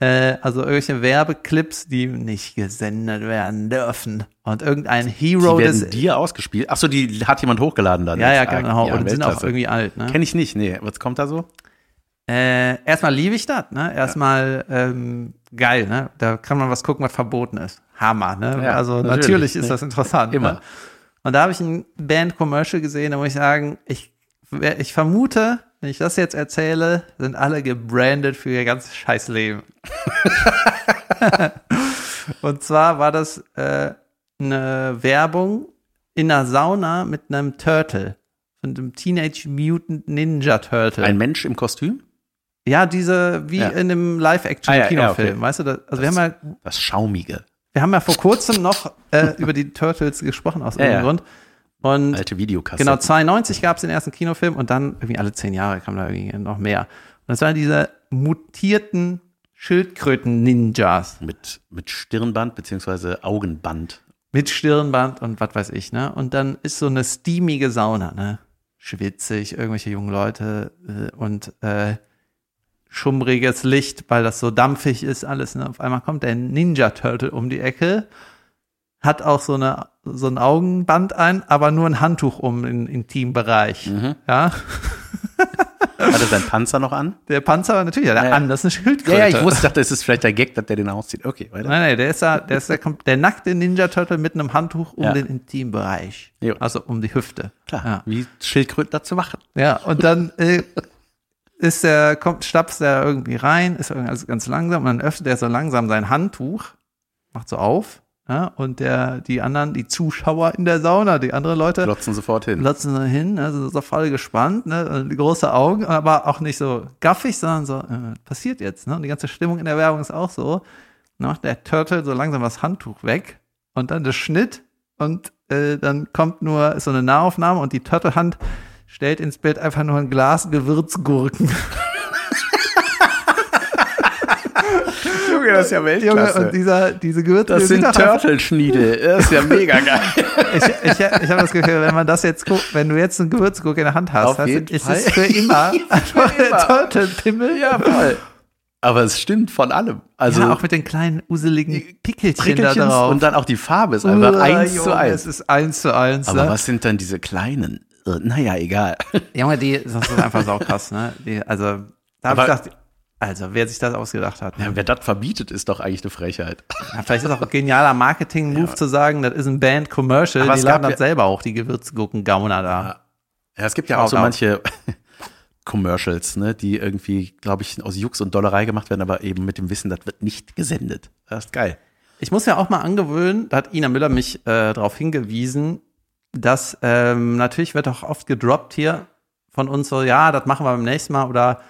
Äh, also irgendwelche Werbeclips, die nicht gesendet werden dürfen. Und irgendein die Hero des. werden dir ausgespielt. Ach so, die hat jemand hochgeladen dann. ja, ja, genau. Ja, und sind auch Weltklasse. irgendwie alt. Ne? Kenn ich nicht, nee. Was kommt da so? Äh, erstmal liebe ich das, ne? Erstmal ähm, geil, ne? Da kann man was gucken, was verboten ist. Hammer, ne? Ja, also natürlich, natürlich, ist ne? das interessant. Immer. Ne? Und da habe ich ein Band-Commercial gesehen, da muss ich sagen, ich, ich vermute, wenn ich das jetzt erzähle, sind alle gebrandet für ihr ganzes Scheißleben. Und zwar war das äh, eine Werbung in einer Sauna mit einem Turtle. Von einem Teenage Mutant Ninja Turtle. Ein Mensch im Kostüm? Ja, diese, wie Ja. in einem Live-Action-Kinofilm, Ah, ja, ja, okay. weißt du? Das, also wir haben, ja, Das Schaumige. wir haben ja vor kurzem noch äh, über die Turtles gesprochen, aus irgendeinem. Grund. Und Alte Videokasse. genau, 92 gab es den ersten Kinofilm und dann irgendwie alle zehn Jahre kam da irgendwie noch mehr. Und das waren diese mutierten Schildkröten-Ninjas Mit, mit Stirnband beziehungsweise Augenband. mit Stirnband und was weiß ich, ne? Und dann ist so eine steamige Sauna, ne? Schwitzig, irgendwelche jungen Leute äh, und äh, schummriges Licht, weil das so dampfig ist, alles. Ne? Auf einmal kommt der Ninja Turtle um die Ecke, hat auch so, eine, so ein Augenband ein, aber nur ein Handtuch um im Intimbereich. Ja. Hat er seinen Panzer noch an? Der Panzer war natürlich ja, der Ja, ja. an, das ist eine Schildkröte. Ja, ja, ich wusste, ich dachte, es ist vielleicht der Gag, dass der den auszieht. Okay, weiter. Nein, nein, der ist da, der ist kommt- der nackte Ninja Turtle mit einem Handtuch um Ja. den Intimbereich. Jo. Also um die Hüfte. Klar, Ja. wie Schildkröten dazu machen. Ja, und dann äh, ist der, kommt, stapft der irgendwie rein, ist irgendwie alles ganz langsam und dann öffnet er so langsam sein Handtuch, macht so auf, ja, und der, die anderen, die Zuschauer in der Sauna, die anderen Leute, Glotzen sofort hin. glotzen so hin, also so voll gespannt, ne, große Augen, aber auch nicht so gaffig, sondern so, äh, passiert jetzt, ne, und die ganze Stimmung in der Werbung ist auch so, dann macht der Turtle so langsam das Handtuch weg und dann der Schnitt und äh, dann kommt nur so eine Nahaufnahme und die Turtle-Hand stellt ins Bild einfach nur ein Glas Gewürzgurken. Junge, das ist ja Junge, und dieser, diese Gewürze, Das sind doch einfach- Turtelschniede. Das ist ja mega geil. Ich, ich, ich habe das Gefühl, wenn man das jetzt guckt, wenn du jetzt einen Gewürzgurke in der Hand hast, hast ist es für immer einfach der immer. Turtle-Pimmel. ja, voll. Aber es stimmt von allem. Also ja, auch mit den kleinen useligen Pickelchen da drauf. und dann auch die Farbe ist einfach Uh, eins Junge, zu eins. Es ist eins zu eins. Aber ne? was sind dann diese kleinen? Äh, Naja, egal. Junge, die, das ist einfach saukrass, ne? Die, also, da habe ich gedacht, also, wer sich das ausgedacht hat. Ja, wer das verbietet, ist doch eigentlich eine Frechheit. Ja, vielleicht ist auch ein genialer Marketing-Move zu sagen, das ist ein Band-Commercial, die laden das ja- selber auch, die Gewürzgurken-Gauner da. Ja, es gibt ja auch so manche Commercials, ne, die irgendwie, glaube ich, aus Jux und Dollerei gemacht werden, aber eben mit dem Wissen, das wird nicht gesendet. Das ist geil. Ich muss ja auch mal angewöhnen, da hat Ina Müller mich äh, darauf hingewiesen, dass ähm, natürlich wird auch oft gedroppt hier von uns so, ja, das machen wir beim nächsten Mal oder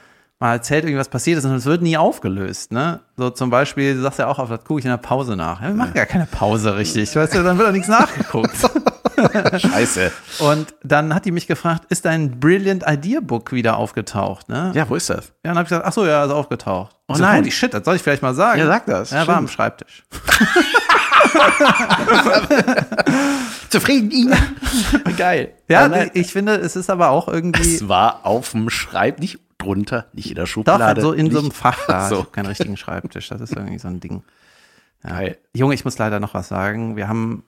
mal erzählt irgendwas passiert ist und es wird nie aufgelöst, ne? So zum Beispiel, du sagst ja auch, auf das gucke ich in der Pause nach. Ja, wir machen gar keine Pause richtig, weißt du, dann wird doch nichts nachgeguckt. Scheiße. Und dann hat die mich gefragt, ist dein Brilliant Idea Book wieder aufgetaucht, ne? Ja, wo ist das? Ja, dann habe ich gesagt, ach so, ja, ist aufgetaucht. Oh so, nein. Holy shit, das soll ich vielleicht mal sagen. Ja, sag das. Ja, war am Schreibtisch. Zufrieden, Ina? Geil. Ja, nein. ich finde, es ist aber auch irgendwie es war auf dem Schreib, nicht drunter, nicht in der doch Schublade. so in so einem nicht- Fach da. So. Ich habe keinen richtigen Schreibtisch. Das ist irgendwie so ein Ding. Geil. Junge, ich muss leider noch was sagen. Wir haben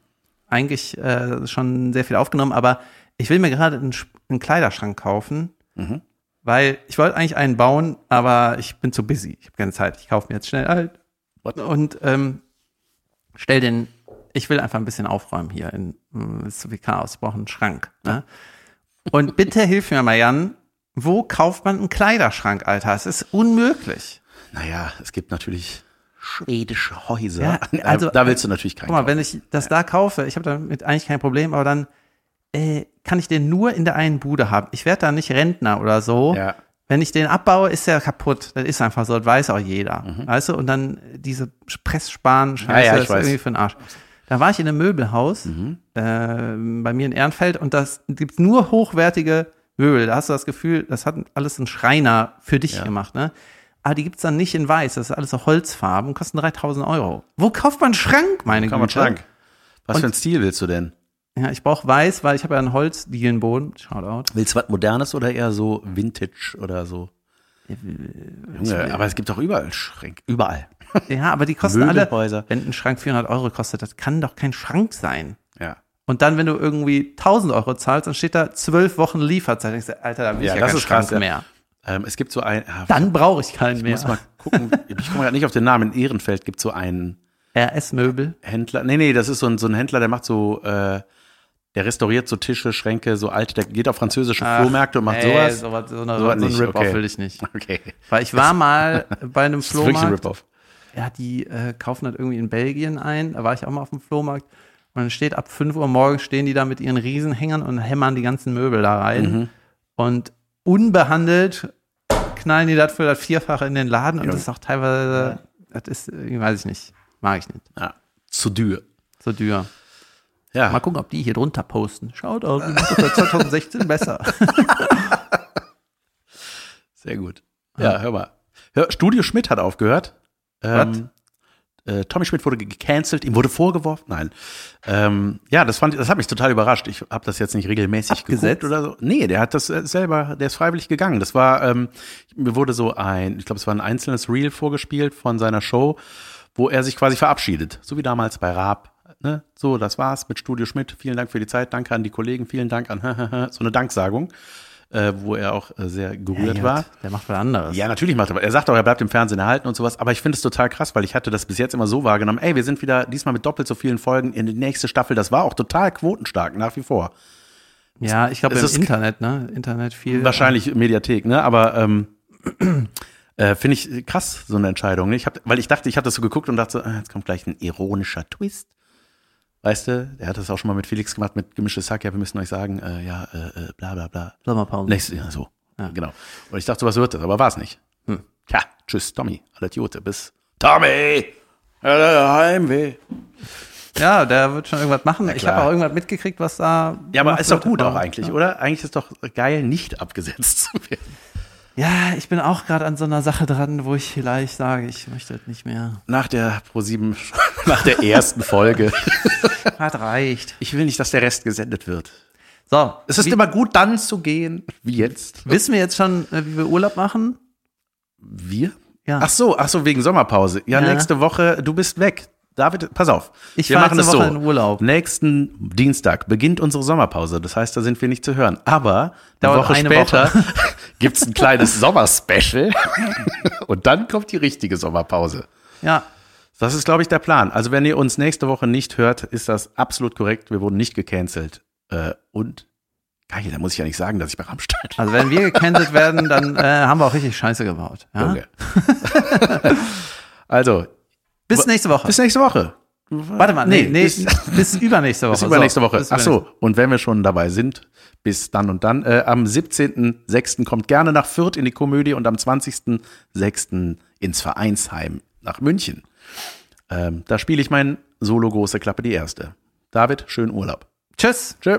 eigentlich äh, schon sehr viel aufgenommen, aber ich will mir gerade einen, einen Kleiderschrank kaufen, Mhm. weil ich wollte eigentlich einen bauen, aber ich bin zu busy. Ich habe keine Zeit. Ich kaufe mir jetzt schnell halt What? und ähm, stell den. Ich will einfach ein bisschen aufräumen hier. In, mm, ist so wie Chaos. Ich brauche einen Schrank. Ne? Und bitte hilf mir mal, Jan. Wo kauft man einen Kleiderschrank, Alter? Es ist unmöglich. Naja, es gibt natürlich schwedische Häuser. Ja, also- da willst du natürlich keinen Guck mal, kaufen. wenn ich das da kaufe, ich habe damit eigentlich kein Problem, aber dann äh, kann ich den nur in der einen Bude haben. Ich werde da nicht Rentner oder so. Ja. Wenn ich den abbaue, ist der kaputt. Das ist einfach so, das weiß auch jeder. Mhm. Weißt du? Und dann diese Presssparen, Scheiße, Ja, ja, ist weiß. irgendwie für den Arsch. Da war ich in einem Möbelhaus Mhm. äh, bei mir in Ehrenfeld und das gibt nur hochwertige Möbel. Da hast du das Gefühl, das hat alles ein Schreiner für dich Ja. gemacht, ne? Aber die gibt's dann nicht in weiß. Das ist alles so Holzfarben, kosten 3000 Euro. Wo kauft man einen Schrank, meine Kann man Güte? Schrank. Was Und- für einen Stil willst du denn? Ja, ich brauche weiß, weil ich habe ja einen Holzdielenboden. Shoutout. Willst du was Modernes oder eher so Vintage oder so? Junge, aber es gibt doch überall Schränke. Überall. Ja, aber die kosten alle, wenn ein Schrank 400 Euro kostet, das kann doch kein Schrank sein. Ja. Und dann, wenn du irgendwie 1000 Euro zahlst, dann steht da zwölf Wochen Lieferzeit. Ich sag, Alter, da will Ja, ich ja das keinen ist krass, Schrank ja. mehr. Ähm, es gibt so ein, ah, Dann brauche ich keinen ich mehr. muss mal gucken, ich komme gerade nicht auf den Namen. In Ehrenfeld gibt so einen RS-Möbel. Händler. Nee, nee, das ist so ein, so ein Händler, der macht so, äh, der restauriert so Tische, Schränke, so alte, der geht auf französische Flohmärkte und macht nee, sowas. sowas. So, eine, Sowas so ein Rip-Off okay. will ich nicht. Okay. Weil ich war mal bei einem Das ist wirklich ein Flohmarkt. Rip-Off. Ja, die äh, kaufen das irgendwie in Belgien ein. Da war ich auch mal auf dem Flohmarkt. Und dann steht ab 5 Uhr morgens stehen die da mit ihren Riesenhängern und hämmern die ganzen Möbel da rein. Mhm. Und unbehandelt knallen die das für das Vierfache in den Laden. Und Ja. das ist auch teilweise, das ist, weiß ich nicht. Mag ich nicht. Ja. Zu dür. So teuer. Ja. Mal gucken, ob die hier drunter posten. Schaut aus, wir machen das 2016 besser. Sehr gut. Ja, hör mal. Studio Schmidt hat aufgehört. Ähm, äh, Tommy Schmidt wurde gecancelt, ihm wurde vorgeworfen. Nein. Ähm, ja, das fand ich, das hat mich total überrascht. Ich habe das jetzt nicht regelmäßig Abgesetzt? geguckt oder so. Nee, der hat das äh, selber, der ist freiwillig gegangen. Das war, ähm, mir wurde so ein, ich glaube, es war ein einzelnes Reel vorgespielt von seiner Show, wo er sich quasi verabschiedet. So wie damals bei Raab. Ne? So, das war's mit Studio Schmidt. Vielen Dank für die Zeit. Danke an die Kollegen. Vielen Dank an so eine Danksagung. Äh, wo er auch äh, sehr gerührt Ja, war. Der macht was anderes. Ja, natürlich macht er. Er sagt auch, er bleibt im Fernsehen erhalten und sowas. Aber ich finde es total krass, weil ich hatte das bis jetzt immer so wahrgenommen. Ey, wir sind wieder diesmal mit doppelt so vielen Folgen in die nächste Staffel. Das war auch total quotenstark nach wie vor. Ja, ich glaube im ist- Internet, ne? Internet viel. Wahrscheinlich Mediathek, ne? Aber ähm, äh, finde ich krass so eine Entscheidung. Ne? Ich hab, weil ich dachte, ich habe das so geguckt und dachte, ah, jetzt kommt gleich ein ironischer Twist. Weißt du, der hat das auch schon mal mit Felix gemacht, mit gemischtes Hack. Ja, wir müssen euch sagen, äh, ja, äh, äh, bla bla bla. Sommerpause. Nächstes Jahr so. Ja. Genau. Und ich dachte, was wird das, aber war es nicht. Hm. Tja, tschüss, Tommy. Alle Idiote. Bis. Tommy! Äh, Heimweh. Ja, der wird schon irgendwas machen. ich habe auch irgendwas mitgekriegt, was da. Ja, aber ist doch gut auch eigentlich, ja. oder? Eigentlich ist doch geil, nicht abgesetzt zu werden. Ja, ich bin auch gerade an so einer Sache dran, wo ich vielleicht sage, ich möchte das nicht mehr. Nach der Pro7, nach der ersten Folge. Hat reicht. Ich will nicht, dass der Rest gesendet wird. So, Es ist wie, immer gut, dann zu gehen, wie jetzt. wissen wir jetzt schon, äh, wie wir Urlaub machen? Wir? Ja. Ach so, ach so, wegen Sommerpause. Ja, Ja. nächste Woche, du bist weg. David, pass auf. Ich wir machen es so. Woche in Urlaub. Nächsten Dienstag beginnt unsere Sommerpause. Das heißt, da sind wir nicht zu hören. Aber eine Woche eine später Woche. gibt's ein kleines Sommerspecial. Und dann kommt die richtige Sommerpause. Ja, Das ist, glaube ich, der Plan. Also, wenn ihr uns nächste Woche nicht hört, ist das absolut korrekt. Wir wurden nicht gecancelt. Äh, und geil, da muss ich ja nicht sagen, dass ich bei Rammstein also wenn wir gecancelt werden, dann äh, haben wir auch richtig Scheiße gebaut. Ja? Junge. also, Bis nächste Woche. bis nächste Woche. Warte mal, nee, nee, bis, bis, übernächste Woche. bis übernächste So, Woche. bis Ach so, und wenn wir schon dabei sind, bis dann und dann. Äh, am 17.06. kommt gerne nach Fürth in die Komödie und am 20.06. ins Vereinsheim nach München. Ähm, da spiele ich mein Solo Große Klappe die erste. David, schönen Urlaub. Tschüss. Tschö.